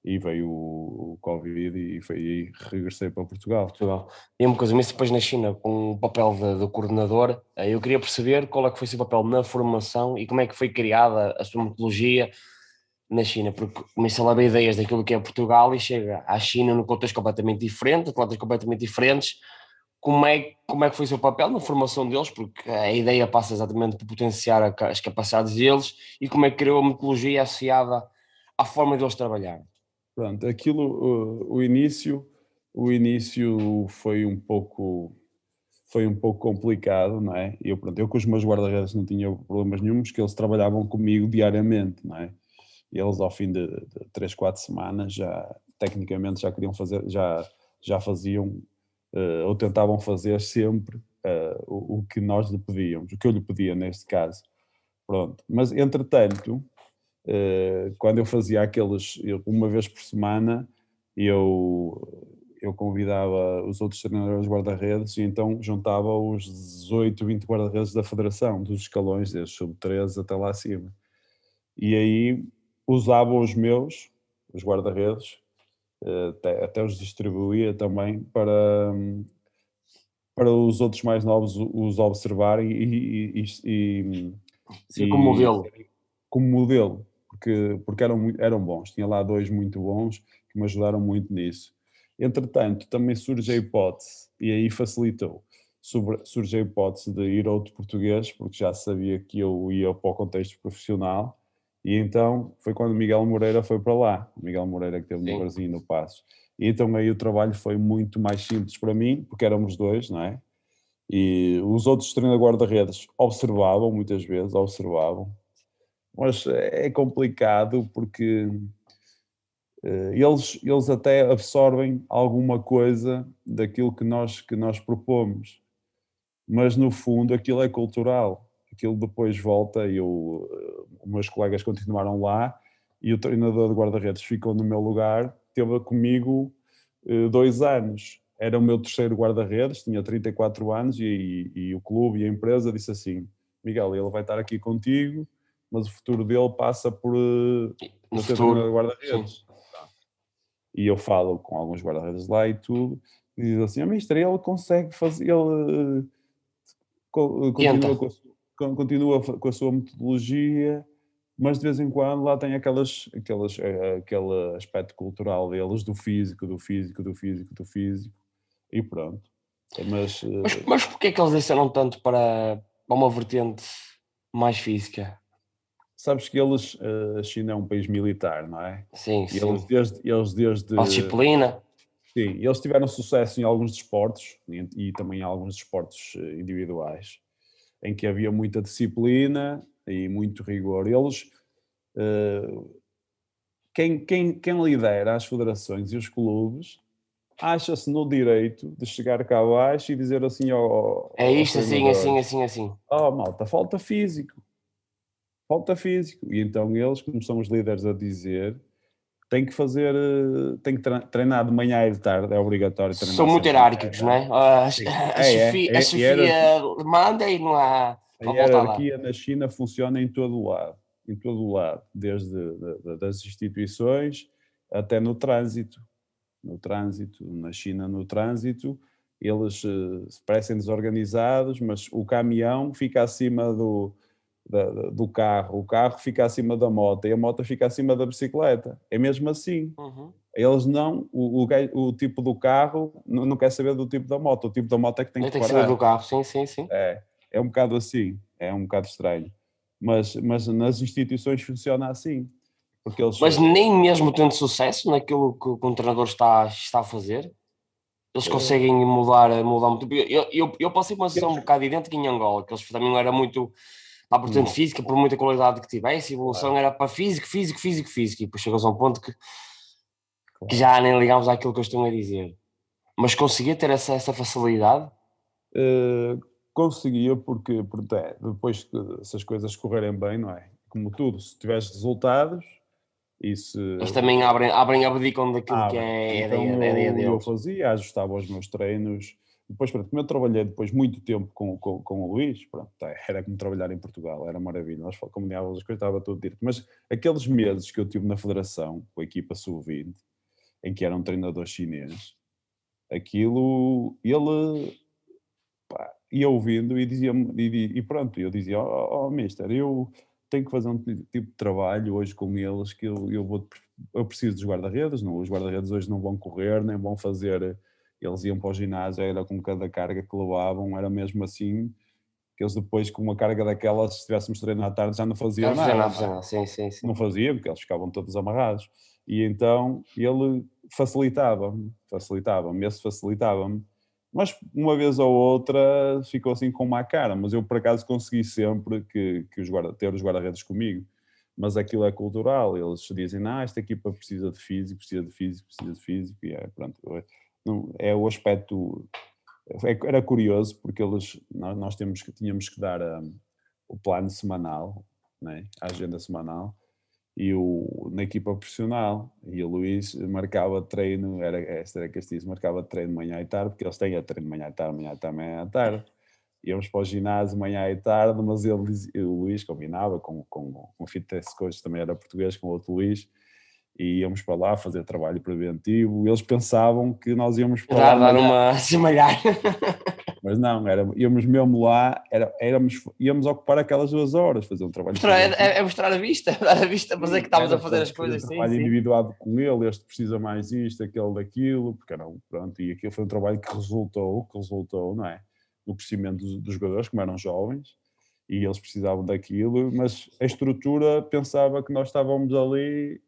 e veio o, Covid e foi aí regressei para Portugal. Portugal. E uma coisa, mas depois na China, com o papel do coordenador, eh, eu queria perceber qual é que foi o seu papel na formação e como é que foi criada a sua metodologia, na China, porque começa a levar ideias daquilo que é Portugal e chega à China num contexto completamente diferente, atletas completamente diferentes. Como é, como é que foi o seu papel na formação deles? Porque a ideia passa exatamente por potenciar as capacidades deles e como é que criou a metodologia associada à forma deles trabalhar. Pronto, aquilo, o, o início, o início foi um pouco foi um pouco complicado, não é? Eu, pronto, eu com os meus guarda-redes não tinha problemas nenhums, porque eles trabalhavam comigo diariamente, não é? eles ao fim de, de 3, 4 semanas já tecnicamente já queriam fazer, já, já faziam uh, ou tentavam fazer sempre uh, o, o, que nós lhe pedíamos, o que eu lhe pedia neste caso. Pronto. Mas entretanto, quando eu fazia aqueles, uma vez por semana, eu, eu convidava os outros treinadores guarda-redes e então juntava os 18, 20 guarda-redes da federação, dos escalões, desde sub-13 até lá acima. E aí usava os meus, os guarda-redes, eh, até, até, os distribuía também para, para os outros mais novos os observarem e, e, e, Sim, como modelo. Como modelo, porque, porque eram, eram bons. Tinha lá dois muito bons que me ajudaram muito nisso. Entretanto, também surge a hipótese, e aí facilitou, surge a hipótese de ir a outro português, porque já sabia que eu ia para o contexto profissional, e então foi quando Miguel Moreira foi para lá. O Miguel Moreira que teve no Brasil no Passos. E então aí o trabalho foi muito mais simples para mim, porque éramos dois, não é? E os outros treinadores guarda-redes observavam muitas vezes, observavam. Mas é complicado porque uh, eles, eles até absorvem alguma coisa daquilo que nós, que nós propomos. Mas no fundo aquilo é cultural aquilo depois volta e os meus colegas continuaram lá e o treinador de guarda-redes ficou no meu lugar, teve comigo eh, dois anos. Era o meu terceiro guarda-redes, tinha 34 anos e, e, e, o clube e a empresa disse assim, Miguel, ele vai estar aqui contigo, mas o futuro dele passa por, eh, no ser treinador de guarda-redes. E eu falo com alguns guarda-redes lá e tudo, e diz assim, a mister, ele consegue fazer, ele uh, continua com a continua com a sua metodologia, mas de vez em quando lá tem aquelas, aquelas, eh, aquele aspecto cultural deles, do físico, do físico, do físico, do físico, e pronto. Mas, eh, mas, mas porquê é que eles desceram tanto para, para uma vertente mais física? Sabes que eles, eh, a China é um país militar, não é? Sim, e sim. Eles desde, eles desde... A disciplina. Sim, eles tiveram sucesso em alguns desportos e, e também em alguns desportos individuais em que havia muita disciplina e muito rigor. Eles, uh, quem, quem, quem lidera as federações e os clubes acha-se no direito de chegar cá abaixo e dizer assim ao, É isto, assim, assim, assim, assim. Oh, malta, falta físico. Falta físico. E então eles, como são os líderes a dizer, têm que fazer, eh, têm que treinar de manhã e de tarde, é obrigatório treinar. São muito hierárquicos, não é? A, a, a, é, chefia, é, a chefia manda e não há. A hierarquia na China funciona em todo o lado, em todo o lado, desde de, de, das instituições até no trânsito. No trânsito, na China, no trânsito, eles uh, parecem desorganizados, mas o caminhão fica acima do, da, do carro, o carro fica acima da moto e a moto fica acima da bicicleta. É mesmo assim. Uhum. Eles não, o, o, o, tipo do carro não, não, quer saber do tipo da moto, o tipo da moto é que tem que, tem que saber do carro, sim, sim, sim. É, é um bocado assim, é um bocado estranho. Mas, mas nas instituições funciona assim. Porque eles... Mas nem mesmo tendo sucesso naquilo que o treinador está, está a fazer, eles conseguem mudar, mudar muito. Eu, eu, eu passei por uma situação um bocado idêntica em Angola, que eles também não era muito para a portanto física, por muita qualidade que tivesse, a evolução era para físico, físico, físico, físico, e depois chegou a um ponto que, que já nem ligamos àquilo que eu estou a dizer. Mas conseguia ter essa, essa facilidade? Uh, conseguia, porque, porque é, depois que essas coisas correrem bem, não é? Como tudo, se tiveres resultados, isso, Eles também abrem, abrem abdicam daquilo abrem. que é então, a ideia, eu, deles. Eu fazia, ajustava os meus treinos. Depois, pronto, como eu trabalhei depois muito tempo com, com, com o Luís, pronto, tá, era como trabalhar em Portugal, era maravilha. Nós combinávamos as coisas, estava tudo dito. Mas aqueles meses que eu tive na federação, com a equipa sub-20, em que era um treinador chinês, aquilo, ele pá, ia ouvindo e dizia e, e pronto, eu dizia, ó oh, oh, mister, eu tenho que fazer um tipo de trabalho hoje com eles que eu, eu vou eu preciso dos guarda-redes, não, os guarda-redes hoje não vão correr, nem vão fazer, eles iam para o ginásio, era com cada carga que levavam, era mesmo assim, que eles depois com uma carga daquelas, se estivéssemos treino à tarde, já não faziam nada. Não, não, sim, sim, sim. Não faziam, porque eles ficavam todos amarrados. E então ele facilitava-me, facilitava-me, esse facilitava-me mas uma vez ou outra ficou assim com uma cara, mas eu por acaso consegui sempre que, que os guarda, ter os guarda-redes comigo. Mas aquilo é cultural, eles dizem, ah, esta equipa precisa de físico, precisa de físico, precisa de físico, e é, pronto, não, é o aspecto, é, era curioso porque eles, nós, nós temos que, tínhamos que dar um, o plano semanal, né, a agenda semanal, e o, na equipa profissional. E o Luís marcava treino, era, esta era Castilho, marcava treino de manhã e tarde, porque eles têm a treino de manhã e tarde, manhã e tarde, manhã e tarde. Íamos para o ginásio manhã e tarde, mas ele, o Luís combinava com, com, com o fitness coach, também era português, com o outro Luís, e íamos para lá fazer trabalho preventivo. Eles pensavam que nós íamos para lá. Dar uma [laughs] se malhar. Mas não, era, íamos mesmo lá, era, éramos, íamos ocupar aquelas duas horas, fazer um trabalho. É, é, é, mostrar a vista, [laughs] dar a vista, mas é que estávamos a fazer as coisas. Um trabalho sim, individuado com ele, este precisa mais isto, aquele daquilo, porque não, pronto, e aquilo foi um trabalho que resultou, que resultou, não é? No crescimento dos, dos jogadores, como eram jovens, e eles precisavam daquilo, mas a estrutura pensava que nós estávamos ali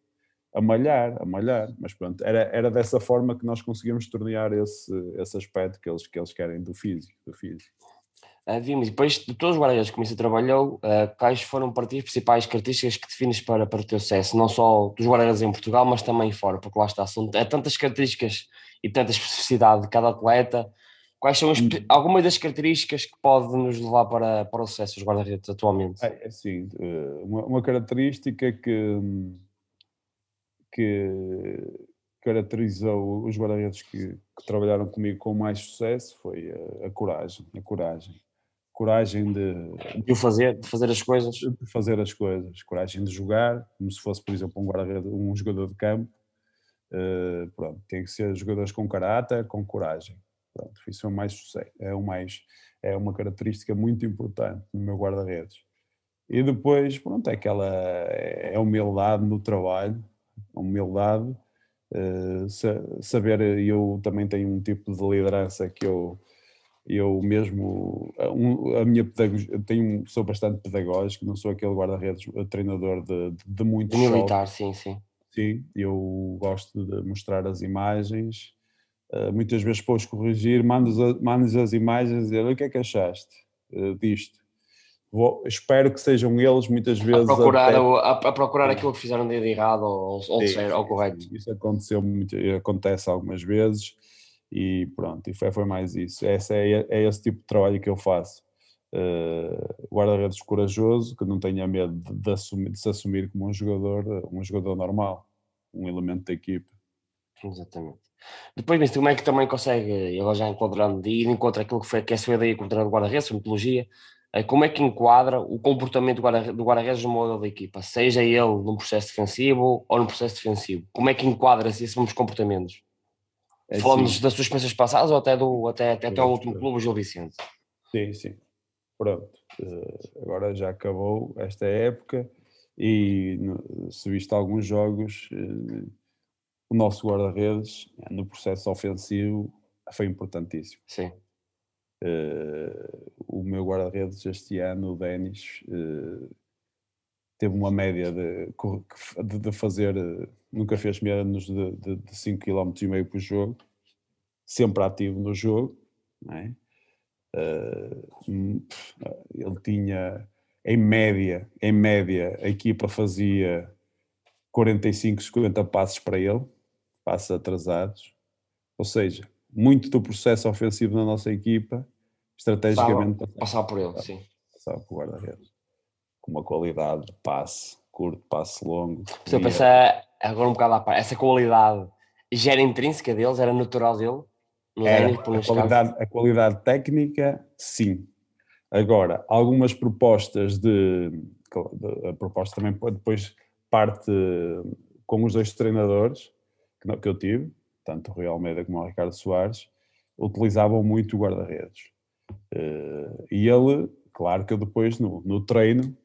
a malhar, a malhar, mas pronto, era, era dessa forma que nós conseguimos tornear esse, esse aspecto que eles, que eles querem do físico. Do físico. Uh, vimos, depois de todos os guarda-redes que você trabalhou, uh, quais foram para ti as principais características que defines para, para o teu sucesso, não só dos guarda-redes em Portugal, mas também fora, porque lá está, são é tantas características e tanta especificidade de cada atleta, quais são as, hum. algumas das características que pode nos levar para, para o sucesso dos guarda-redes atualmente? É, é assim, uma, uma característica que hum, que caracterizou os guarda-redes que, que, trabalharam comigo com mais sucesso foi a, a coragem, a coragem. Coragem de, de o fazer, de fazer as coisas. De fazer as coisas, coragem de jogar, como se fosse, por exemplo, um guarda um jogador de campo. Uh, pronto, tem que ser jogadores com caráter, com coragem. Pronto, isso é o mais sucesso, é o mais é uma característica muito importante no meu guarda-redes. E depois, pronto, é aquela é a humildade no trabalho, humildade, uh, saber, eu também tenho um tipo de liderança que eu, eu mesmo, a minha pedagogia, tenho, sou bastante pedagógico, não sou aquele guarda-redes treinador de, de, muitos Militar, sim, sim. Sim, eu gosto de mostrar as imagens, uh, muitas vezes pôs corrigir, mandas, as imagens e dizer o que é que achaste uh, disto Vou, espero que sejam eles muitas vezes a procurar, até... a, a, procurar aquilo que fizeram de errado ou, ou, sim, ou correto. Isso aconteceu muito, acontece algumas vezes e pronto, e foi, foi mais isso. Esse é, é esse tipo de trabalho que eu faço. Uh, guarda-redes corajoso, que não tenha medo de, de, assumir, de se assumir como um jogador, um jogador normal, um elemento da equipe. Exatamente. Depois, mas como é que também consegue, agora já encontrando, e encontra aquilo que foi que é a sua ideia com o guarda-redes, a metodologia, é como é que enquadra o comportamento do guarda-redes no modo da equipa, seja ele num processo defensivo ou num processo defensivo? Como é que enquadra-se esses comportamentos? É Falamos assim, das suas experiências passadas ou até, do, até, até, até ao último clube, o Gil Vicente? Sim, sim. Pronto. eh, agora já acabou esta época e se viste alguns jogos, eh, o nosso guarda-redes no processo ofensivo foi importantíssimo. Sim. Eh, o meu guarda-redes este ano, o Denis, eh, teve uma média de, de, de fazer, eh, nunca fez menos de, de, de 5 km e meio por jogo, sempre ativo no jogo, é? Hum, ele tinha, em média, em média, a equipa fazia 45, 50 passos para ele, passos atrasados, ou seja, muito do processo ofensivo da nossa equipa, estrategicamente, passava, Passar por ele, sim. passava por guarda-redes, com uma qualidade de passe, curto, passe longo. Se eu pensar agora um bocado à parte, essa qualidade já era intrínseca deles, era natural dele? Era, a, qualidade, a qualidade técnica, sim. Agora, algumas propostas de, de- A proposta também depois parte com os dois treinadores que, que eu tive, tanto o Rui Almeida como o Ricardo Soares, utilizavam muito o guarda-redes. Eh, e ele, claro que eu depois no, no treino,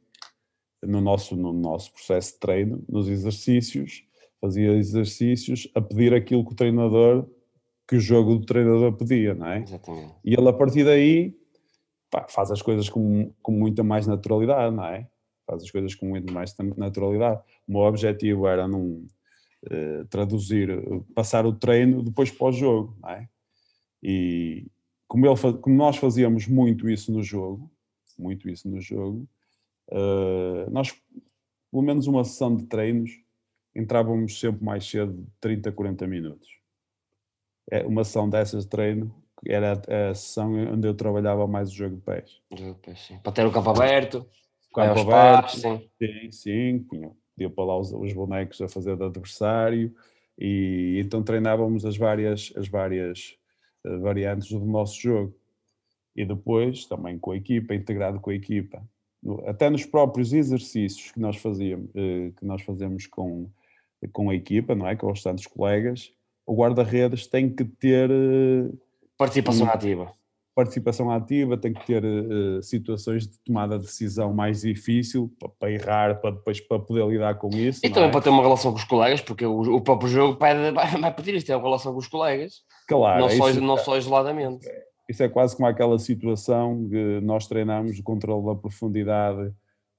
no nosso, no nosso processo de treino, nos exercícios, fazia exercícios a pedir aquilo que o treinador que o jogo do treinador pedia, não é? Exatamente. E ele a partir daí pá, faz as coisas com, com muita mais naturalidade, não é? Faz as coisas com muito mais naturalidade. O meu objetivo era não eh, traduzir, passar o treino depois para o jogo, não é? E como, ele, como nós fazíamos muito isso no jogo, muito isso no jogo, eh, nós, pelo menos uma sessão de treinos, entrávamos sempre mais cedo de 30, 40 minutos é, uma sessão dessas de treino era a, a sessão onde eu trabalhava mais o jogo de pés. Depois, sim. Para ter o campo aberto, Campo aberto, passos, sim. sim, sim, punha, podia pôr lá os, os bonecos a fazer de adversário e então treinávamos as várias, as várias eh, variantes do nosso jogo. E depois também com a equipa, integrado com a equipa. No- Até nos próprios exercícios que nós fazíamos, eh, que nós fazemos com, com a equipa, não é? Com os tantos colegas, o guarda-redes tem que ter eh, Participação Hum. ativa. Participação ativa, tem que ter eh, situações de tomada de decisão mais difícil para, para errar, para depois para poder lidar com isso. E também é? para ter uma relação com os colegas, porque o, o próprio jogo vai, vai pedir isto, é uma relação com os colegas, Claro, não, é só, isso, não só isoladamente. isso é quase como aquela situação que nós treinamos o controle da profundidade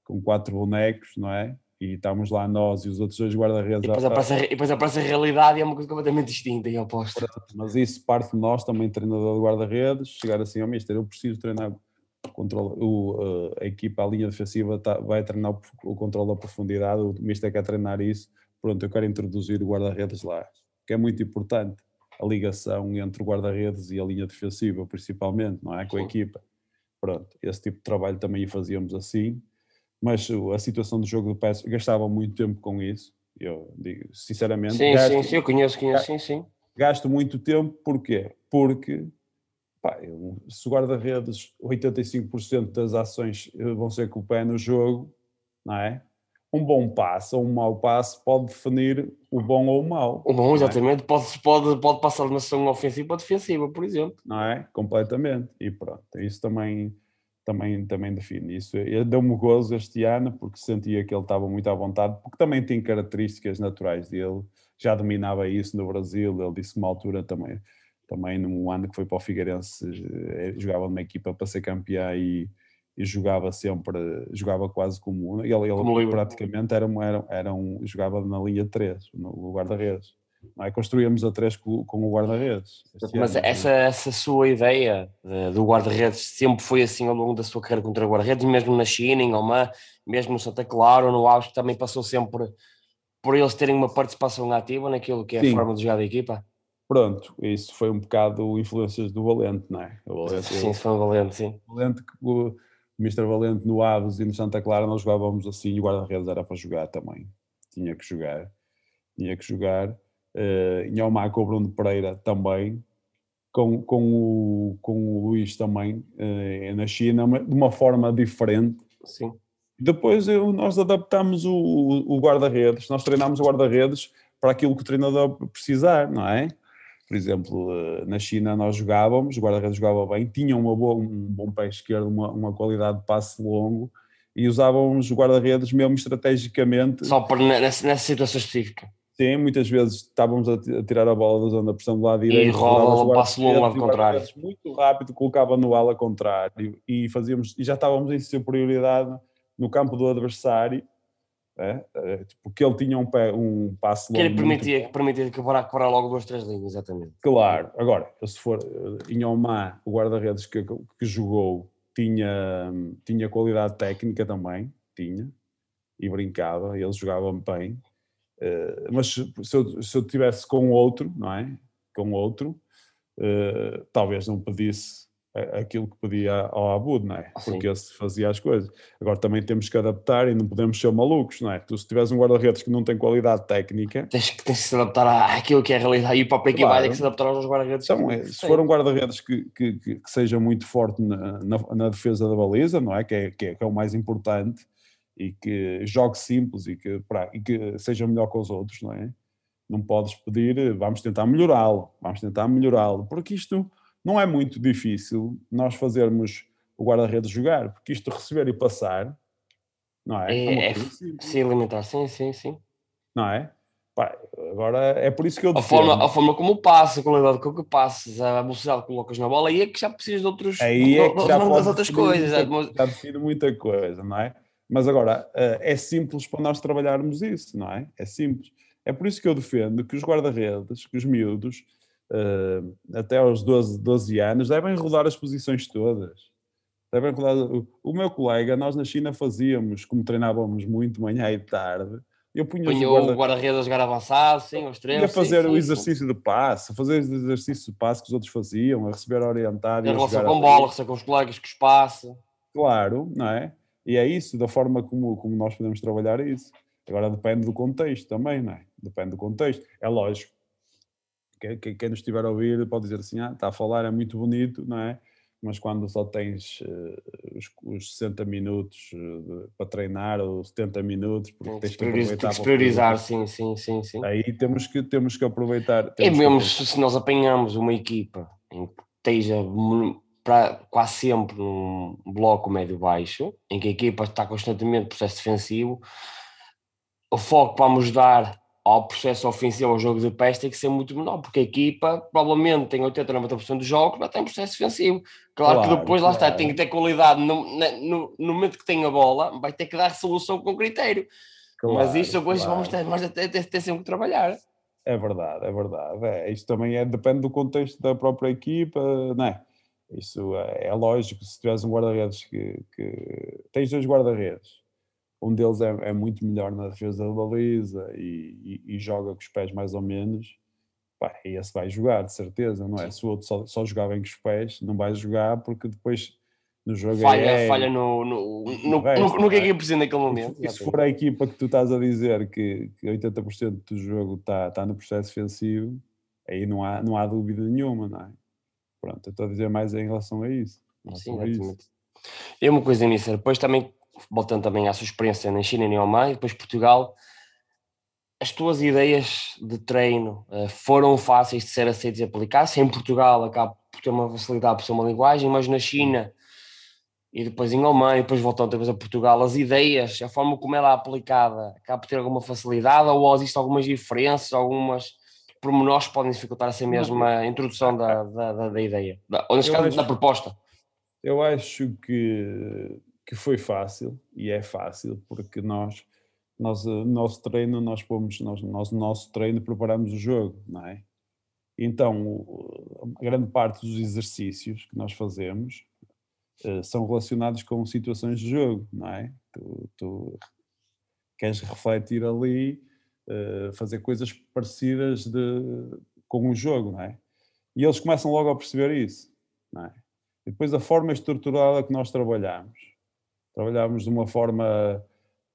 com quatro bonecos, não é? E estamos lá nós e os outros dois guarda-redes. E aparece, e depois aparece a realidade e é uma coisa completamente distinta e oposta. Mas isso parte de nós, também treinador de guarda-redes, chegar assim ao mister, eu preciso treinar o controle, o, eh, a equipa, a linha defensiva tá- vai treinar o, controle da profundidade, o mister quer treinar isso, pronto, eu quero introduzir o guarda-redes lá, que é muito importante, a ligação entre o guarda-redes e a linha defensiva, principalmente, não é? Com a equipa. Pronto, esse tipo de trabalho também fazíamos assim, mas a situação do jogo de pés, gastava muito tempo com isso, eu digo, sinceramente, Sim, gasto- sim, sim, eu conheço, conheço, sim, sim. gasto muito tempo, porquê? Porque pá, eu- se o guarda-redes, 85% das ações eh, vão ser com o pé no jogo, não é? Um bom passe ou um mau passe pode definir o bom ou o mau, O bom, é? exatamente, pode, pode, pode passar de uma ação ofensiva para defensiva, por exemplo. não é? Completamente. E pronto, isso também, também, também define isso. Eu- Deu-me gozo este ano porque sentia que ele estava muito à vontade, porque também tem características naturais dele, já dominava isso no Brasil, ele disse que uma altura também, também num ano que foi para o Figueirense, eh, jogava numa equipa para ser campeão e, e jogava sempre, jogava quase como ele, ele Como praticamente era, um- era, era um, jogava na linha 3, no guarda-redes. Não é? Construíamos a 3 com, com o guarda-redes. Mas ano. essa, essa sua ideia de- do guarda-redes sempre foi assim ao longo da sua carreira contra guarda-redes, mesmo na China, em Oman, mesmo no Santa Clara ou no Alves, também passou sempre por eles terem uma participação ativa naquilo que é a Sim. forma de jogar da equipa? Pronto, isso foi um bocado influências do Valente, não é? O Valente, Sim, foi um valente, sim. o Valente, o, o Mr. Valente no Aves e no Santa Clara nós jogávamos assim e o guarda-redes era para jogar também. Tinha que jogar, tinha que jogar. Uh, em Almar com o Bruno Pereira também, com, com, o, com o Luís também, eh, na China, de uma forma diferente. sim. Depois eu- nós adaptamos o, o- o guarda-redes, nós treinámos o guarda-redes para aquilo que o treinador precisar, não é? por exemplo, eh, na China nós jogávamos, o guarda-redes jogava bem, tinha uma boa, um bom pé esquerdo, uma, uma qualidade de passe longo e usávamos o guarda-redes mesmo estrategicamente. Só por, nessa, nessa situação específica. Sim, muitas vezes estávamos a, tirar a bola da zona de pressão do lado direito. E rola o passe longo ao contrário. Muito rápido, colocava no ala contrário e, fazíamos, e já estávamos em superioridade no campo do adversário é? porque ele tinha um, pé, um passo longo. Que ele permitia, que permitia quebrar, quebrar logo duas, três linhas, exatamente. Claro, agora, se for eh, em Omar, o guarda-redes que, que jogou tinha, tinha qualidade técnica também, tinha, e brincava, ele jogava bem, mas se eu, se eu tivesse com outro, não é? Com outro, uh, talvez não pedisse aquilo que pedia ao Abud, não é? Ah, Porque esse fazia as coisas. Agora também temos que adaptar e não podemos ser malucos, não é? Tu se tiveres um guarda-redes que não tem qualidade técnica... Tens que, tens que se adaptar àquilo que é a realidade e o próprio equipa claro. tem que se adaptar aos guarda-redes. Então, é, se for um guarda-redes que, que, que, que, seja muito forte na, na, na, defesa da baliza, não é? Que é, que é? que é o mais importante e que jogue simples e que, e que seja melhor que os outros, não é? Não podes pedir, vamos tentar melhorá-lo, vamos tentar melhorá-lo, porque isto não é muito difícil nós fazermos o guarda-redes jogar, porque isto receber e passar, não é? É, é, é sim, limitar, sim, sim, sim. Não é? Pá, agora é por isso que eu a forma, a forma como passa, a qualidade com que passas, a velocidade que colocas na bola, aí é que já precisas de outros aí é que [laughs] já das outras coisas. Muita, já define muita coisa, não é? Mas agora eh, é simples para nós trabalharmos isso, não é? É simples. É por isso que eu defendo que os guarda-redes, que os miúdos, uh, até aos 12, 12 anos, devem rodar as posições todas. Devem rodar. O, meu colega, nós na China fazíamos, como treinávamos muito, manhã e tarde, eu punha, punha o guarda-redes a jogar avançado, sim, os três. Ia fazer sim, o exercício sim. de passe, fazer o exercício de passe que os outros faziam, a receber orientado. Em relação com bola, receber com os colegas que espaço. Claro, não é? E é isso, da forma como, como nós podemos trabalhar isso. Agora depende do contexto também, não é? Depende do contexto. É lógico, quem, quem nos estiver a ouvir pode dizer assim, ah, está a falar, é muito bonito, não é? Mas quando só tens uh, os, os 60 minutos uh, para treinar, ou 70 minutos, porque tens que aproveitar. Tem que priorizar, sim, sim, sim, sim. Aí temos que, temos que aproveitar. É mesmo se nós apanhamos uma equipa em que esteja para, quase sempre num bloco médio-baixo, em que a equipa está constantemente no processo defensivo, o foco para nos dar ao processo ofensivo, ao jogo de pés, tem que ser muito menor, porque a equipa provavelmente tem 80, 90% dos jogos, mas tem processo defensivo. Claro, claro que depois claro. lá está, tem que ter qualidade no, no, no, momento que tem a bola, vai ter que dar solução com critério. Claro, mas isto são coisas que vamos ter, mas ter, ter, ter sempre que trabalhar. É verdade, é verdade. É, isto também é, depende do contexto da própria equipa, não é? Isso é, é lógico, se tiveres um guarda-redes que, que... Tens dois guarda-redes, um deles é, é, muito melhor na defesa da baliza e, e, e, joga com os pés mais ou menos, pá, esse vai jogar, de certeza, não é? Se o outro só, só jogar bem com os pés, não vai jogar porque depois no jogo falha, é, falha no, no, no, no, no, que é que é preciso naquele momento. E se for a equipa que tu estás a dizer que, que 80% do jogo está tá no processo defensivo, aí não há, não há dúvida nenhuma, não é? Pronto, eu estou a dizer mais em relação a isso. Sim, exatamente. E uma coisa nisso, depois também voltando também à sua experiência na China e na Oman, e depois Portugal, as tuas ideias de treino uh, foram fáceis de ser aceitas e aplicadas? Em Portugal acaba por ter uma facilidade por ser uma linguagem, mas na China e depois em Oman e depois voltando outra vez a Portugal, as ideias, a forma como ela é aplicada, acaba por ter alguma facilidade ou existem algumas diferenças, algumas pormenores podem dificultar essa mesma introdução da, da, da, ideia, da, ou neste caso acho, da proposta? Eu acho que que foi fácil e é fácil porque nós nós nosso treino nós pomos nós, nós nosso treino preparamos o jogo não é? Então a grande parte dos exercícios que nós fazemos uh, são relacionados com situações de jogo não é? Tu, tu queres refletir ali fazer coisas parecidas de, com o jogo não é e eles começam logo a perceber isso não é e depois a forma estruturada que nós trabalhamos trabalhávamos de uma forma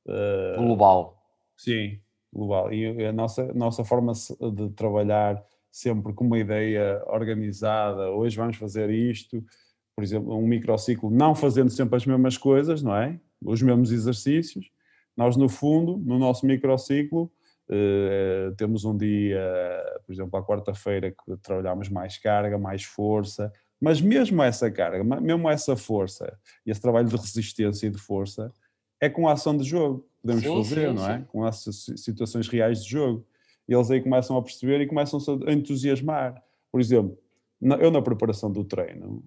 uh, global. Sim, global. E a nossa, nossa forma de trabalhar sempre com uma ideia organizada, hoje vamos fazer isto, por exemplo, um microciclo, não fazendo sempre as mesmas coisas, não é? Os mesmos exercícios. Nós, no fundo, no nosso microciclo, Uh, temos um dia, por exemplo, à quarta-feira, que trabalhamos mais carga, mais força, mas mesmo essa carga, mesmo essa força, e esse trabalho de resistência e de força, é com a ação de jogo que podemos sim, fazer, sim, não é? Sim. Com as situações reais de jogo. E eles aí começam a perceber e começam a entusiasmar. Por exemplo, eu na preparação do treino,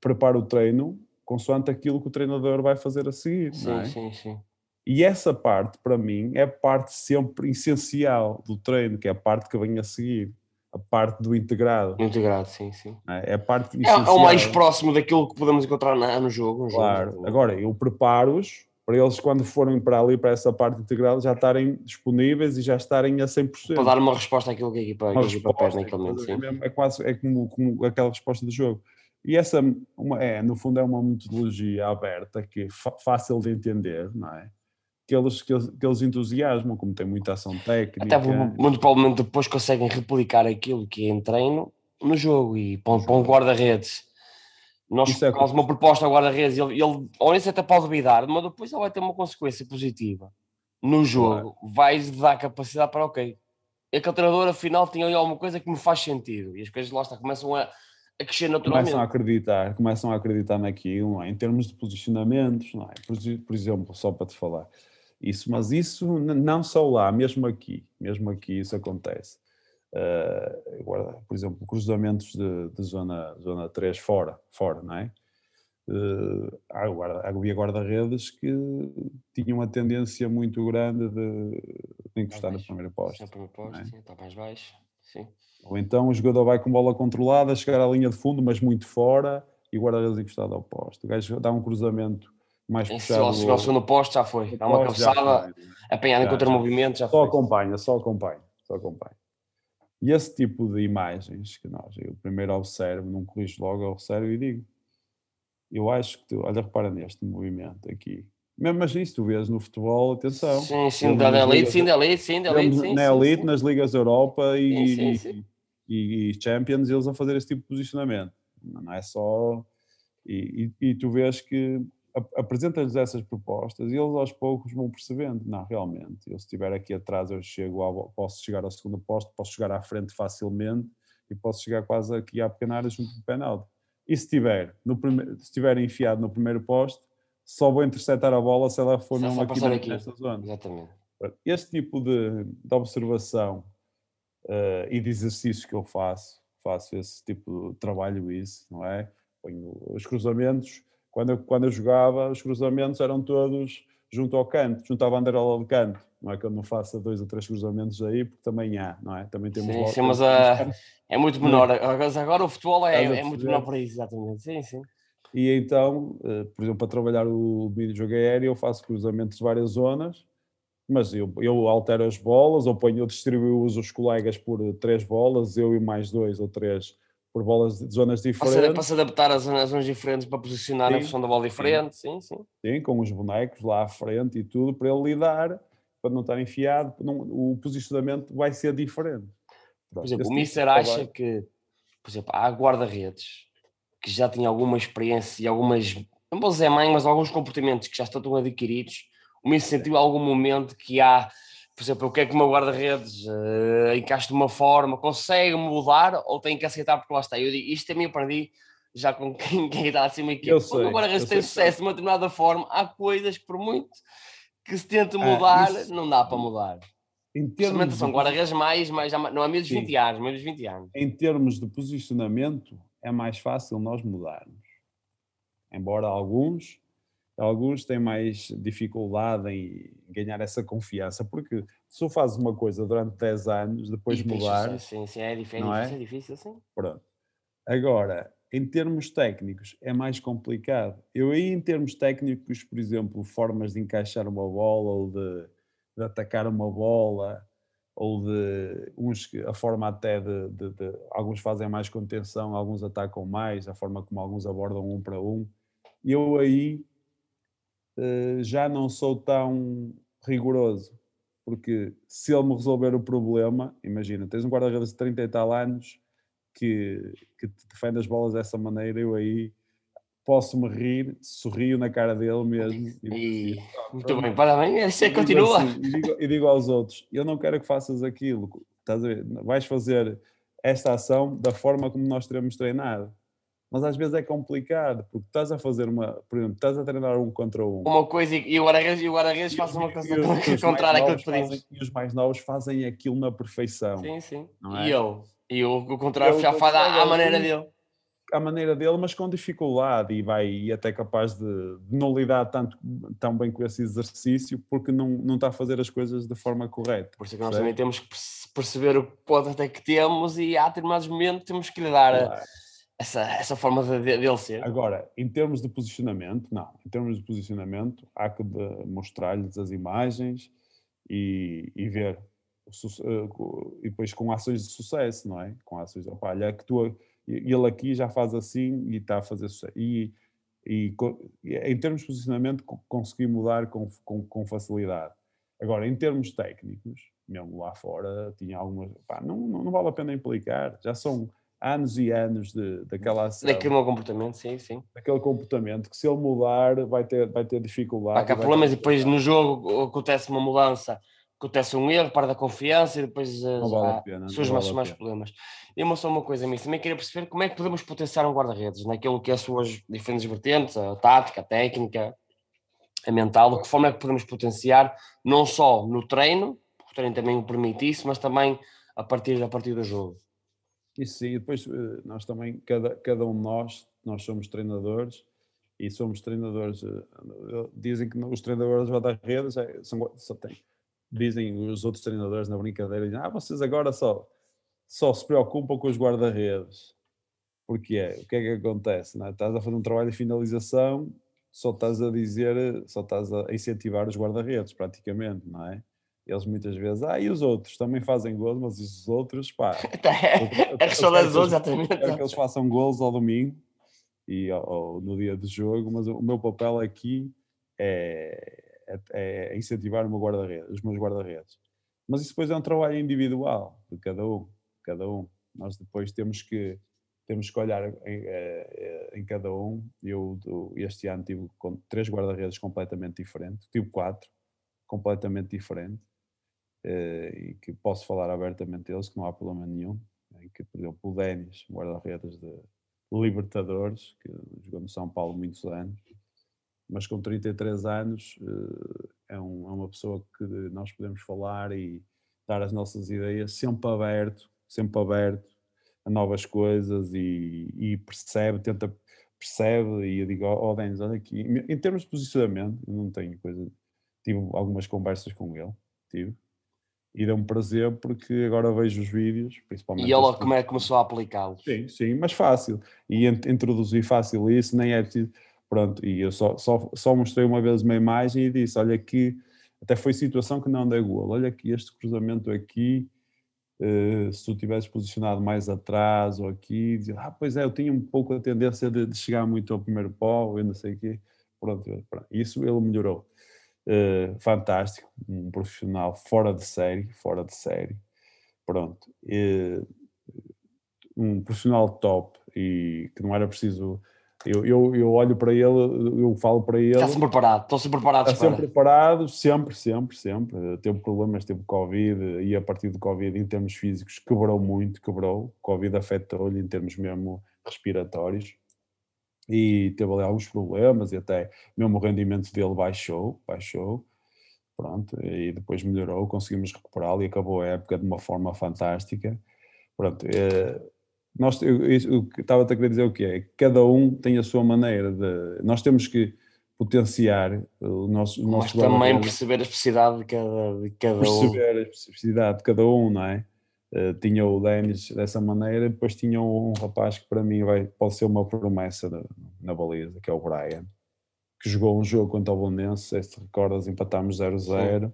preparo o treino consoante aquilo que o treinador vai fazer a seguir. Sim, é? sim, sim. E essa parte, para mim, é a parte sempre essencial do treino, que é a parte que vem a seguir. A parte do integrado. Integrado, sim, sim. É, é a parte essencial. É, o mais próximo daquilo que podemos encontrar no jogo. No claro. Jogo. Agora, eu preparo-os para eles, quando forem para ali, para essa parte integrada, já estarem disponíveis e já estarem a 100%. Para dar uma resposta àquilo que a equipa, que a equipa pede naquele momento, sim. É, quase é como, como aquela resposta do jogo. E essa, uma, é, no fundo, é uma metodologia aberta, que é fácil de entender, não é? Que eles, que, eles, que eles entusiasmam, como tem muita ação técnica. Até muito provavelmente depois conseguem replicar aquilo que é em treino no jogo e para, um guarda-redes nós Isso é uma proposta ao guarda-redes, ele, ele ou isso até pode duvidar, mas depois ele vai ter uma consequência positiva no jogo, claro. vai dar capacidade para ok. Aquele treinador afinal tinha ali alguma coisa que me faz sentido e as coisas lá está, começam a, a crescer naturalmente. Começam a acreditar, começam a acreditar naquilo, é? em termos de posicionamentos, não é? por, por exemplo, só para te falar isso, mas isso não só lá, mesmo aqui, mesmo aqui isso acontece. Uh, agora, por exemplo, cruzamentos de, de, zona, zona 3 fora, fora, não é? Uh, havia guarda-redes que tinham uma tendência muito grande de, de encostar no primeiro posto. No primeiro posto, é? sim, está mais baixo, sim. Ou então o jogador vai com bola controlada, chegar à linha de fundo, mas muito fora, e o guarda-redes encostado ao posto. O gajo dá um cruzamento mais puxado. Se o segundo posto já foi, dá uma cabeçada, apanhada em contra-movimento, já só foi. Só acompanha, só acompanha, só acompanha. E esse tipo de imagens que nós, eu primeiro observo, não corrijo logo, eu observo e digo, eu acho que, tu, olha, repara neste movimento aqui. Mesmo mas isso tu vês no futebol, atenção. Sim, sim, da elite, sim, da elite, sim, da elite, sim. Na elite, nas ligas Europa e, sim, sim, e, e, Champions, eles vão fazer esse tipo de posicionamento. Não é só... E, e, e tu vês que apresenta-lhes essas propostas e eles aos poucos vão percebendo, não, realmente, eu se estiver aqui atrás eu chego ao, posso chegar ao segundo posto, posso chegar à frente facilmente e posso chegar quase aqui à pequena área junto do penalti. E se estiver, no primeiro, se estiver enfiado no primeiro posto, só vou interceptar a bola se ela for mesmo aqui, aqui nesta zona. Exatamente. Este tipo de, de observação uh, e de exercício que eu faço, faço esse tipo de trabalho isso, não é? Ponho os cruzamentos, quando eu, quando eu jogava, os cruzamentos eram todos junto ao canto, junto à bandeira de canto. Não é que eu não faça dois ou três cruzamentos aí, porque também há, não é? Também temos sim, sim mas uh, é muito menor. Agora o futebol é, é muito menor para isso, exatamente. Sim, sim. E então, uh, por exemplo, para trabalhar o videojogo aéreo, eu faço cruzamentos de várias zonas, mas eu, eu altero as bolas, ou ponho, eu distribuo os colegas por três bolas, eu e mais dois ou três por bolas de zonas diferentes. Para se adaptar às zonas diferentes para posicionar sim, a função da bola diferente, sim. sim, sim. Sim, com os bonecos lá à frente e tudo, para ele lidar, para não estar enfiado, não, o posicionamento vai ser diferente. Por exemplo, o Mister tipo acha que, por exemplo, há guarda-redes que já têm alguma experiência e algumas, não vou dizer mãe, mas alguns comportamentos que já estão adquiridos. O Mister sentiu algum momento que há por exemplo, o que é que o meu guarda-redes uh, encaixa de uma forma, consegue mudar ou tem que aceitar porque lá está. Eu digo, isto também aprendi já com [laughs] quem, quem está acima aqui. Eu Quando o guarda-redes tem sucesso de uma determinada forma, há coisas que por muito que se tente ah, mudar, ah, isso... não dá para mudar. Em termos são de... guarda-redes mais, mais, não há menos de 20 anos, menos de 20 anos. Em termos de posicionamento, é mais fácil nós mudarmos. Embora alguns alguns têm mais dificuldade em ganhar essa confiança, porque se tu fazes uma coisa durante 10 anos, depois difícil, mudar. Sim, sim, é difícil, não é? é difícil, sim. Pronto. Agora, em termos técnicos, é mais complicado. Eu aí, em termos técnicos, por exemplo, formas de encaixar uma bola ou de, de atacar uma bola, ou de uns a forma até de, de, de, alguns fazem mais contenção, alguns atacam mais, a forma como alguns abordam um para um. Eu aí já não sou tão rigoroso, porque se ele me resolver o problema, imagina, tens um guarda-redes de 30 e tal anos que, que te defende as bolas dessa maneira, eu aí posso-me rir, sorrio na cara dele mesmo. [laughs] E, e, muito bem, parabéns, é continua. Assim, e, digo, e digo aos outros, eu não quero que faças aquilo, estás a ver? Vais fazer esta ação da forma como nós teremos treinado. Mas às vezes é complicado, porque estás a fazer uma, por exemplo, estás a treinar um contra um. Uma coisa e o Guarda-Redes o Guarda-Redes faz uma coisa contrária àquilo que pedimos. E os mais novos fazem aquilo na perfeição. Sim, sim. É? E eu? E o, o contrário já faz à, à maneira dele à maneira dele, mas com dificuldade e vai e até capaz de, de, não lidar tanto, tão bem com esse exercício porque não, não está a fazer as coisas de forma correta. Por isso é que nós também temos que perceber o poder até que temos e há determinados momentos temos que lhe dar claro. Essa, essa forma de, de, dele ser. Agora, em termos de posicionamento, não. Em termos de posicionamento, há que mostrar-lhes as imagens e, e ver eh, e depois com ações de sucesso, não é? Com ações de, opa, olha, que tu ele aqui já faz assim e está a fazer sucesso. E, e, em termos de posicionamento consegui mudar com, com, com, facilidade. Agora, em termos técnicos, mesmo lá fora, tinha algumas. Pá, não, não, não, vale a pena implicar, já são anos e anos de, daquela ação. Daquele meu comportamento, sim, sim. Daquele comportamento que se ele mudar vai ter, vai ter dificuldade. Há problemas e depois no jogo acontece uma mudança acontece um erro, para da confiança e depois uh, vale surgem mais, mais problemas. E uma só uma coisa, mim também queria perceber como é que podemos potenciar um guarda-redes naquilo que é as suas diferentes vertentes, a tática, a técnica, a mental, de que forma é que podemos potenciar, não só no treino, porque o treino também o permite isso, mas também a partir, a partir do jogo. Isso sim, e depois eh, nós também, cada, cada um de nós, nós somos treinadores e somos treinadores, eh, dizem que os treinadores guarda-redes são, só têm dizem os outros treinadores na brincadeira, dizem, ah, vocês agora só, só se preocupam com os guarda-redes. Porque é, o que é que acontece? É? Estás a fazer um trabalho de finalização, só estás a dizer, só estás a incentivar os guarda-redes, praticamente, não é? Eles muitas vezes, ah, e os outros também fazem gols, mas os outros, pá. [laughs] é responder os outros, exatamente. Quero que eles façam gols ao domingo e no dia do jogo, mas o meu papel aqui é, é, é incentivar o meu guarda-redes, os meus guarda-redes. Mas isso depois é um trabalho individual de cada um, cada um. Nós depois temos que temos que olhar em, eh, em cada um. Eu este ano tive com três guarda-redes completamente diferentes, tive quatro completamente diferentes eh, e que posso falar abertamente deles, que não há problema nenhum. Em que, por exemplo, o Denis, guarda-redes de Libertadores, que jogou no São Paulo muitos anos, mas com 33 anos eh, é, é, uma pessoa que nós podemos falar e dar as nossas ideias sempre aberto, sempre aberto a novas coisas e, e percebe, tenta, percebe e eu digo, ó oh, Denis, olha aqui, em termos de posicionamento, eu não tenho coisa, tive algumas conversas com ele, tive, e deu-me prazer porque agora vejo os vídeos, principalmente. E ele como é que começou a aplicá-los? Sim, sim, mas fácil. E introduzir fácil isso, nem é preciso Pronto, e eu só, só, só mostrei uma vez uma imagem e disse: Olha aqui, até foi situação que não dei gol. Olha aqui, este cruzamento aqui, uh, se tu tivesses posicionado mais atrás ou aqui, dizia, ah, pois é, eu tinha um pouco a tendência de, de chegar muito ao primeiro pó, eu não sei o quê. Pronto, pronto, isso ele melhorou. Uh, fantástico, um profissional fora de série, fora de série. Pronto. Uh, um profissional top e que não era preciso eu, eu, eu olho para ele, eu falo para ele. Está sempre preparado, estão sempre preparados. Está sempre preparado, sempre, sempre, sempre. Teve problemas, teve Covid e a partir do Covid, em termos físicos, quebrou muito, quebrou. Covid afetou-lhe em termos mesmo respiratórios e teve ali alguns problemas e até mesmo o rendimento dele baixou, baixou. Pronto, e depois melhorou, conseguimos recuperá-lo e acabou a época de uma forma fantástica. Pronto, é, nós, eu, eu, estava-te a querer dizer o que é, cada um tem a sua maneira de, nós temos que potenciar o nosso, o nosso Mas também perceber a especificidade de cada, de cada perceber um. Perceber a especificidade de cada um, não é? Uh, tinha o Denis dessa maneira, depois tinha um rapaz que para mim vai, pode ser uma promessa na, na baliza, que é o Brian, que jogou um jogo contra o Bolonense, se recordas, empatámos 0-0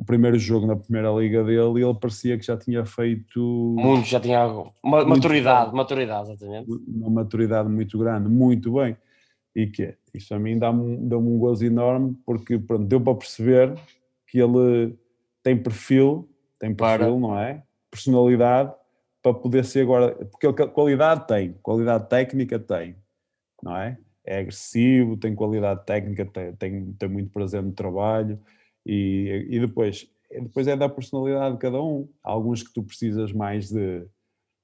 o primeiro jogo na primeira liga dele e ele parecia que já tinha feito muito, já tinha uma maturidade, maturidade, exatamente. Uma maturidade muito grande, muito bem. E que isso a mim dá-me dá um gozo enorme porque pronto, deu para perceber que ele tem perfil, tem perfil, para. não é? Personalidade para poder ser agora, porque ele qualidade tem, qualidade técnica tem, não é? é agressivo, tem qualidade técnica, tem, tem, tem muito prazer no trabalho e, e depois, depois é da personalidade de cada um. Há alguns que tu precisas mais de,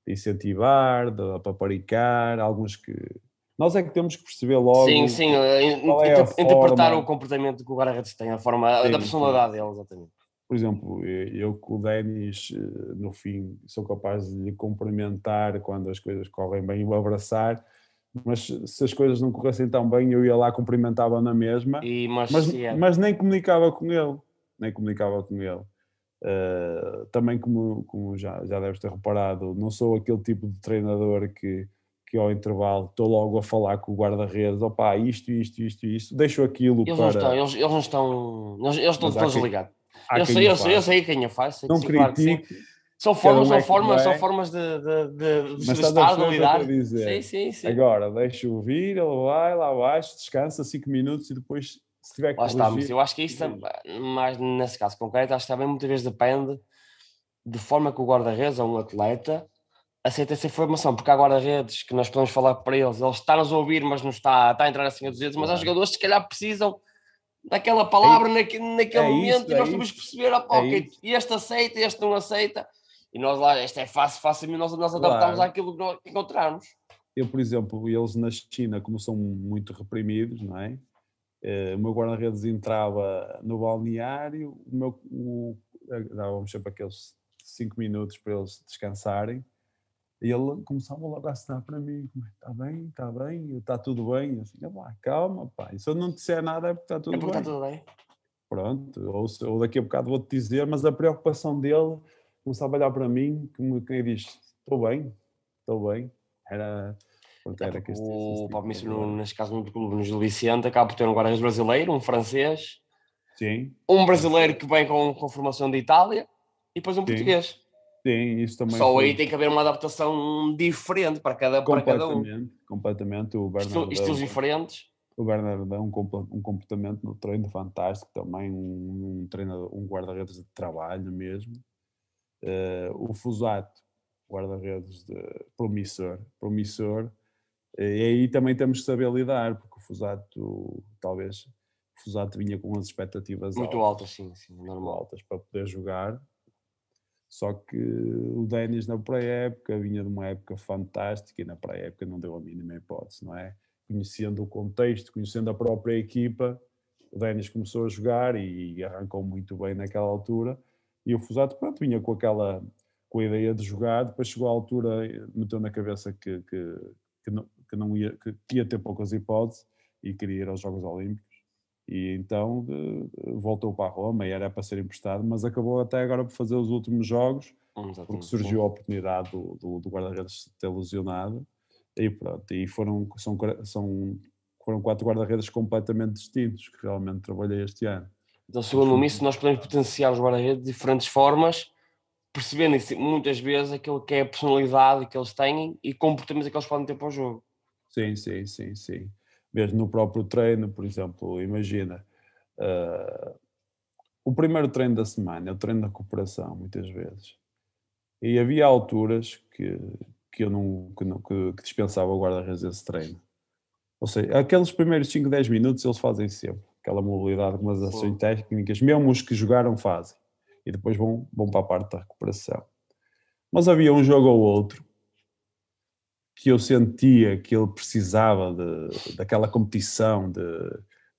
de incentivar, de paparicar, alguns que. Nós é que temos que perceber logo. Sim, sim, é interpretar forma. o comportamento que o guarda-redes tem, a forma sim, da personalidade sim. dele, exatamente. Por exemplo, eu com o Denis, eh, no fim, sou capaz de lhe cumprimentar quando as coisas correm bem e o abraçar, mas se as coisas não corressem tão bem, eu ia lá cumprimentava na mesma, e, mas, mas, é. mas, nem comunicava com ele, nem comunicava com ele. Uh, também como, como já, já deves ter reparado, não sou aquele tipo de treinador que, que ao intervalo estou logo a falar com o guarda-redes, opá, isto, isto, isto, isto, deixo aquilo eles para... Não estão, eles, eles não estão, eles, eles estão todos ligados. Eu sei, eu sei, eu sei quem eu faço. Não critico, são formas, são, é formas, são formas de, de, de, de estar, de lidar. Sim, sim, sim. Agora, deixa-o vir, ele vai lá abaixo, descansa 5 minutos e depois, se tiver que Lá está, mas eu acho que isso, mais nesse caso concreto, acho que também muitas vezes depende de forma que o guarda-redes ou um atleta aceita essa informação, porque há guarda-redes que nós podemos falar para eles, ele está-nos a ouvir, mas não está, está a entrar assim a 200, mas há jogadores que se calhar precisam daquela palavra é, naquele, naquele é momento isso, e nós é temos que perceber, ah, ok, este aceita, este não aceita, e nós lá, esta é fácil, fácil, nós, nós adaptamos claro. àquilo que nós encontramos. Eu, por exemplo, eles na China, como são muito reprimidos, não é? Uh, o meu guarda-redes entrava no balneário, o meu, o, dávamos sempre aqueles 5 minutos para eles descansarem, e ele começava logo a assinar para mim: está bem, está bem, está tudo bem. Eu assim, calma, e se eu não disser nada é porque está tudo, é porque bem. Está tudo bem. Pronto, ou, ou daqui a bocado vou-te dizer, mas a preocupação dele começava a olhar para mim, como quem diz: Estou bem, estou bem. Era. O Pablo tipo Misso, neste caso, no clube no Gil Vicente, acaba por ter um guarda-redes brasileiro, um francês, Sim. um brasileiro que vem com, com formação de Itália e depois um Sim. português. Sim, isso também. Só foi... aí tem que haver uma adaptação diferente para cada, para cada um. Completamente. O Bernardo Estilos diferentes. O Bernardo é um, um comportamento no treino fantástico também, um, um treinador, um guarda-redes de trabalho mesmo. Uh, o Fusato, guarda-redes promissor, promissor. Uh, e aí também temos que saber lidar, porque o Fusato, talvez, o Fusato vinha com umas expectativas muito altas, altas sim, sim, normal. altas para poder jogar. Só que o Denis na pré-época vinha de uma época fantástica e na pré-época não deu a mínima hipótese, não é? Conhecendo o contexto, conhecendo a própria equipa, o Denis começou a jogar e arrancou muito bem naquela altura e o Fusato, pronto, vinha com aquela com a ideia de jogar, depois chegou à altura, meteu na cabeça que, que, que, não, que não ia, que ia ter poucas hipóteses e queria ir aos Jogos Olímpicos. E então voltou para a Roma e era para ser emprestado, mas acabou até agora por fazer os últimos jogos, Exatamente. porque surgiu a oportunidade do, do, do guarda-redes ter lesionado. E pronto, e foram, são, são, foram quatro guarda-redes completamente distintos que realmente trabalhei este ano. Então, segundo isso, nós podemos potenciar os guarda-redes de diferentes formas, percebendo muitas vezes aquilo que é a personalidade que eles têm e comportamentos que eles podem ter para o jogo. Sim, sim, sim, sim. Mesmo no próprio treino, por exemplo, imagina, uh, o primeiro treino da semana é o treino da recuperação, muitas vezes. E havia alturas que, que eu não, que, não, que, que dispensava o guarda-redes esse treino. Ou seja, aqueles primeiros 5, 10 minutos eles fazem sempre aquela mobilidade, algumas ações técnicas, mesmo os que jogaram fazem. E depois vão, vão para a parte da recuperação. Mas havia um jogo ou outro que eu sentia que ele precisava de, daquela competição, de,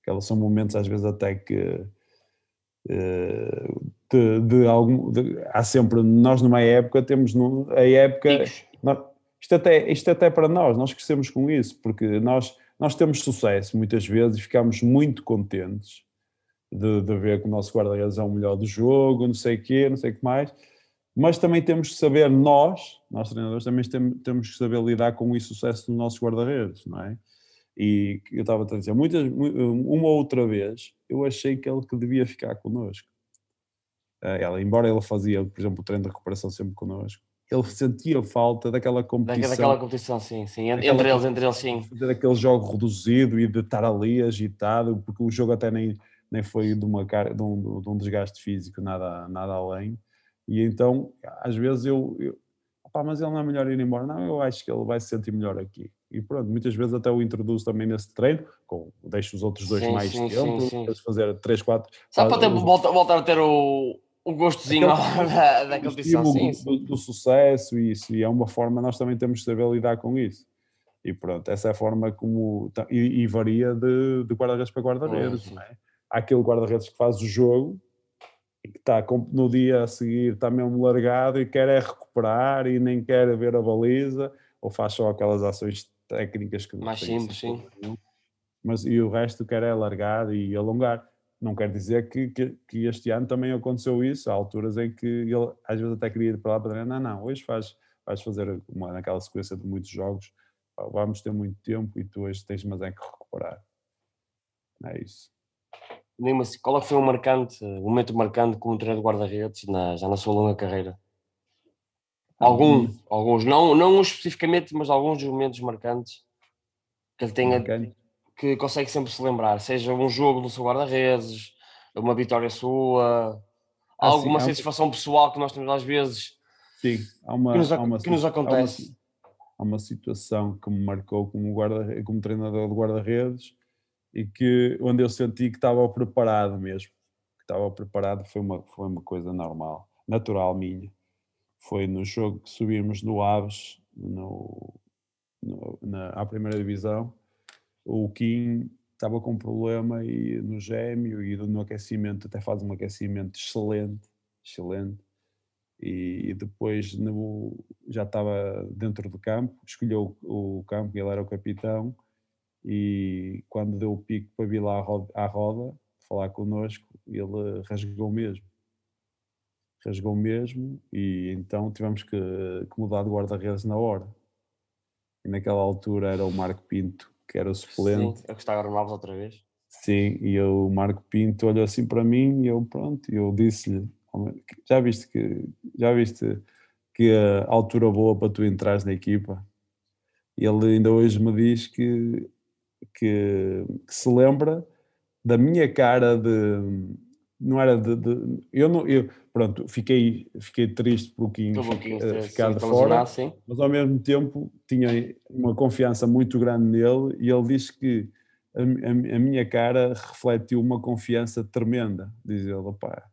aquelas são momentos às vezes até que eh, de, de algum, de, há sempre, nós numa época temos no, a época, nós, isto, até, isto até para nós, nós crescemos com isso, porque nós nós temos sucesso muitas vezes e ficamos muito contentes de, de ver que o nosso guarda-redes é o melhor do jogo, não sei o quê, não sei o que mais, mas também temos que saber, nós, nós treinadores, também temos que saber lidar com o sucesso do nosso guarda-redes, não é? E eu estava a dizer, muitas, uma outra vez, eu achei que ele que devia ficar connosco. Eh, ela, embora ele fazia, por exemplo, o treino de recuperação sempre connosco, ele sentia falta daquela competição. Daquela competição, sim, sim. Entre daquela, eles, entre eles, sim. Fazer aquele jogo reduzido e de estar ali agitado, porque o jogo até nem, nem foi de, uma, de, um, de um desgaste físico, nada, nada além. E então, às vezes eu, eu mas ele não é melhor ir embora. Não, eu acho que ele vai se sentir melhor aqui. E pronto, muitas vezes até o introduzo também nesse treino, com, deixo os outros dois Sim, mais sim, tempo, sim, sim. fazer 3, 4. Só para ter, volta- voltar a ter o, o gostozinho Aquele- [laughs] da, da competição. Sim, sim. do, do sucesso e isso, e é uma forma, nós também temos de saber lidar com isso. E pronto, essa é a forma como. E, e varia de, de guarda-redes para guarda-redes, não é? Há aquele guarda-redes que faz o jogo e que está no dia a seguir, está mesmo largado e quer é recuperar e nem quer ver a baliza, ou faz só aquelas ações técnicas que não Mais simples, sim. Mas e o resto quer é largar e alongar. Não quer dizer que, que, que este ano também aconteceu isso. Há alturas em que ele às vezes até queria ir para lá para treinar. Não, não, hoje faz, vais fazer uma, naquela sequência de muitos jogos, vamos ter muito tempo e tu hoje tens mas é que recuperar. É isso. Assim, qual é que foi o marcante, o momento marcante como treinador de guarda-redes na- já na sua longa carreira? Algum, alguns, não, não especificamente, mas alguns dos momentos marcantes que ele tenha, que consegue sempre se lembrar, seja um jogo do seu guarda-redes, uma vitória sua, Ah, sim, alguma um- satisfação pessoal que nós temos às vezes. Sim, há uma, Que nos há uma, que nos si- há uma acontece. Há uma, situação que me marcou como, guarda, como treinador de guarda-redes e que onde eu senti que estava preparado mesmo. Que estava preparado foi uma, foi uma coisa normal, natural minha. Foi no jogo que subimos no Aves, no, no- na, à primeira divisão. O Kim estava com um problema e no gêmeo e no aquecimento, até faz um aquecimento excelente, excelente e, e depois no- já estava dentro do campo, escolheu o, o campo, ele era o capitão, e quando deu o pico para vir lá à roda, à roda falar connosco, ele rasgou mesmo. Rasgou mesmo e então tivemos que, que mudar de guarda-redes na hora. E naquela altura era o Marco Pinto, que era o suplente. Sim, é que está agora novos outra vez. Sim, e eu, o Marco Pinto olhou assim para mim e eu, pronto, eu disse-lhe, "Homem, já viste que, já viste que a altura boa para tu entrares na equipa? E ele ainda hoje me diz que, que, que se lembra da minha cara de, não era de, de- eu não, eu, pronto, fiquei, fiquei triste por pouquinho eh, ter ficar de fora, sim. mas ao mesmo tempo tinha uma confiança muito grande nele e ele diz que a, a a minha cara refletiu uma confiança tremenda. Diz ele, opá,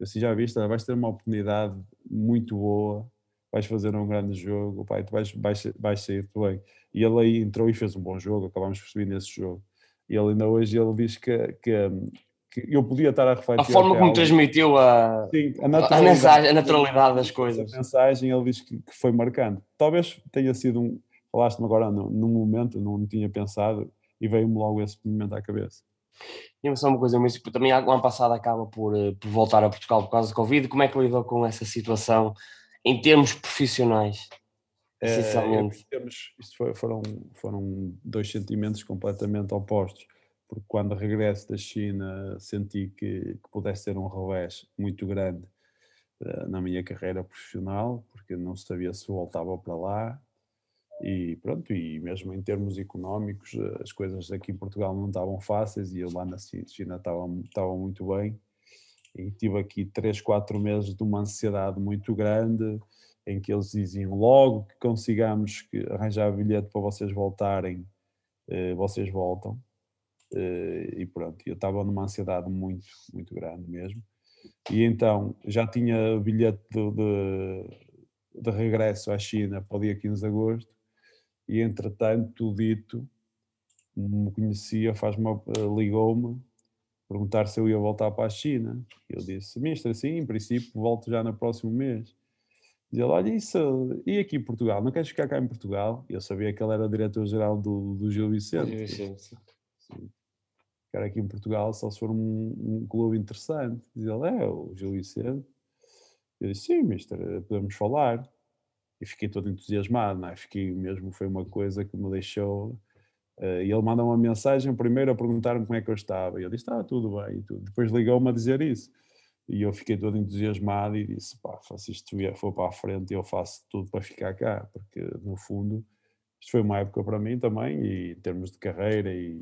assim já viste, vais ter uma oportunidade muito boa, vais fazer um grande jogo, e tu vais, vais, vais sair-te bem. E ele aí entrou e fez um bom jogo, acabámos por subir nesse jogo. E ele ainda hoje ele diz que, que, que eu podia estar a refletir. A forma como transmitiu a, Sim, a a, naturalidade, mensagem, a naturalidade das coisas. mensagem ele diz que, que foi marcante. Talvez tenha sido um. Falaste-me agora num, num momento, não tinha pensado e veio-me logo esse momento à cabeça. E só uma coisa, mas tipo, também o ano passado acaba por, eh, por voltar a Portugal por causa do Covid. Como é que lidou com essa situação em termos profissionais? Eh, Essencialmente. temos, isto foi- foram, foram dois sentimentos completamente opostos, porque quando regresso da China senti que, que pudesse ser um revés muito grande eh, na minha carreira profissional, porque não sabia se voltava para lá. E pronto, e mesmo em termos económicos, eh, as coisas aqui em Portugal não estavam fáceis e eu lá na Chi- China estava, estava muito bem. E tive aqui 3, 4 meses de uma ansiedade muito grande, em que eles diziam logo que consigamos arranjar bilhete para vocês voltarem, eh, vocês voltam. Eh, e pronto, eu estava numa ansiedade muito, muito grande mesmo. E então já tinha bilhete de, de, de regresso à China para o dia 15 de agosto, e entretanto o dito me conhecia, faz-me, eh, ligou-me perguntar se eu ia voltar para a China. Eu disse, ministro, sim, em princípio volto já no próximo mês. Diz ele, olha, isso, e aqui em Portugal? Não queres ficar cá em Portugal? Eu sabia que ele era diretor-geral do, do Gil Vicente. Sim. Ficar aqui em Portugal só se for um, um clube interessante. Diz ele, é, o Gil Vicente. Eu disse, sim, mister, podemos falar. E fiquei todo entusiasmado, não é? Fiquei mesmo, foi uma coisa que me deixou... eh, e ele manda uma mensagem primeiro a perguntar-me como é que eu estava. E eu disse, está tudo bem. Tudo. Depois ligou-me a dizer isso. E eu fiquei todo entusiasmado e disse, pá, se isto for para a frente, eu faço tudo para ficar cá. Porque, no fundo, isto foi uma época para mim também, e em termos de carreira e...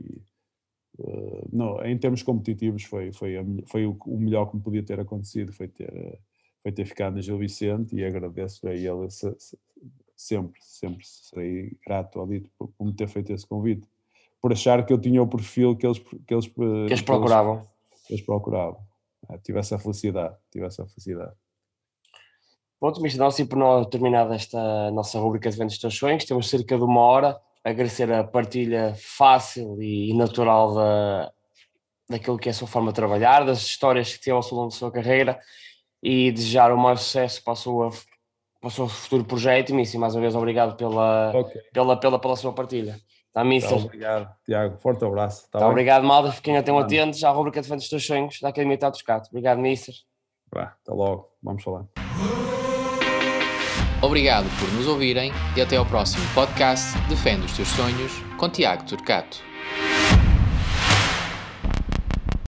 eh, não, em termos competitivos foi, foi, a foi o, o melhor que me podia ter acontecido, foi ter, eh, foi ter ficado na Gil Vicente e agradeço a ele sempre, sempre serei grato ao Dito por, por me ter feito esse convite, por achar que eu tinha o perfil que eles, que eles, que eles procuravam. Que eles procuravam. É, tive essa felicidade, tive essa felicidade. Pronto, Mr. Nelson, por nós terminada esta nossa rubrica de Vendas dos Teus Sonhos, temos cerca de uma hora. Agradecer a partilha fácil e natural da, daquilo que é a sua forma de trabalhar, das histórias que teve ao longo da sua carreira e desejar o maior sucesso para, a sua, para o seu futuro projeto. E, mais uma vez, obrigado pela, okay. pela, pela, pela sua partilha. Tá, Mister? Tá, obrigado, Tiago. Forte abraço. Tá, tá obrigado, Malda. Fiquem até atentos à rubrica de dos teus sonhos da Academia Tato Gato. Obrigado, Mister. Vá, até logo. Vamos falar. Obrigado por nos ouvirem e até ao próximo podcast Defende os Teus Sonhos com Tiago Turcato.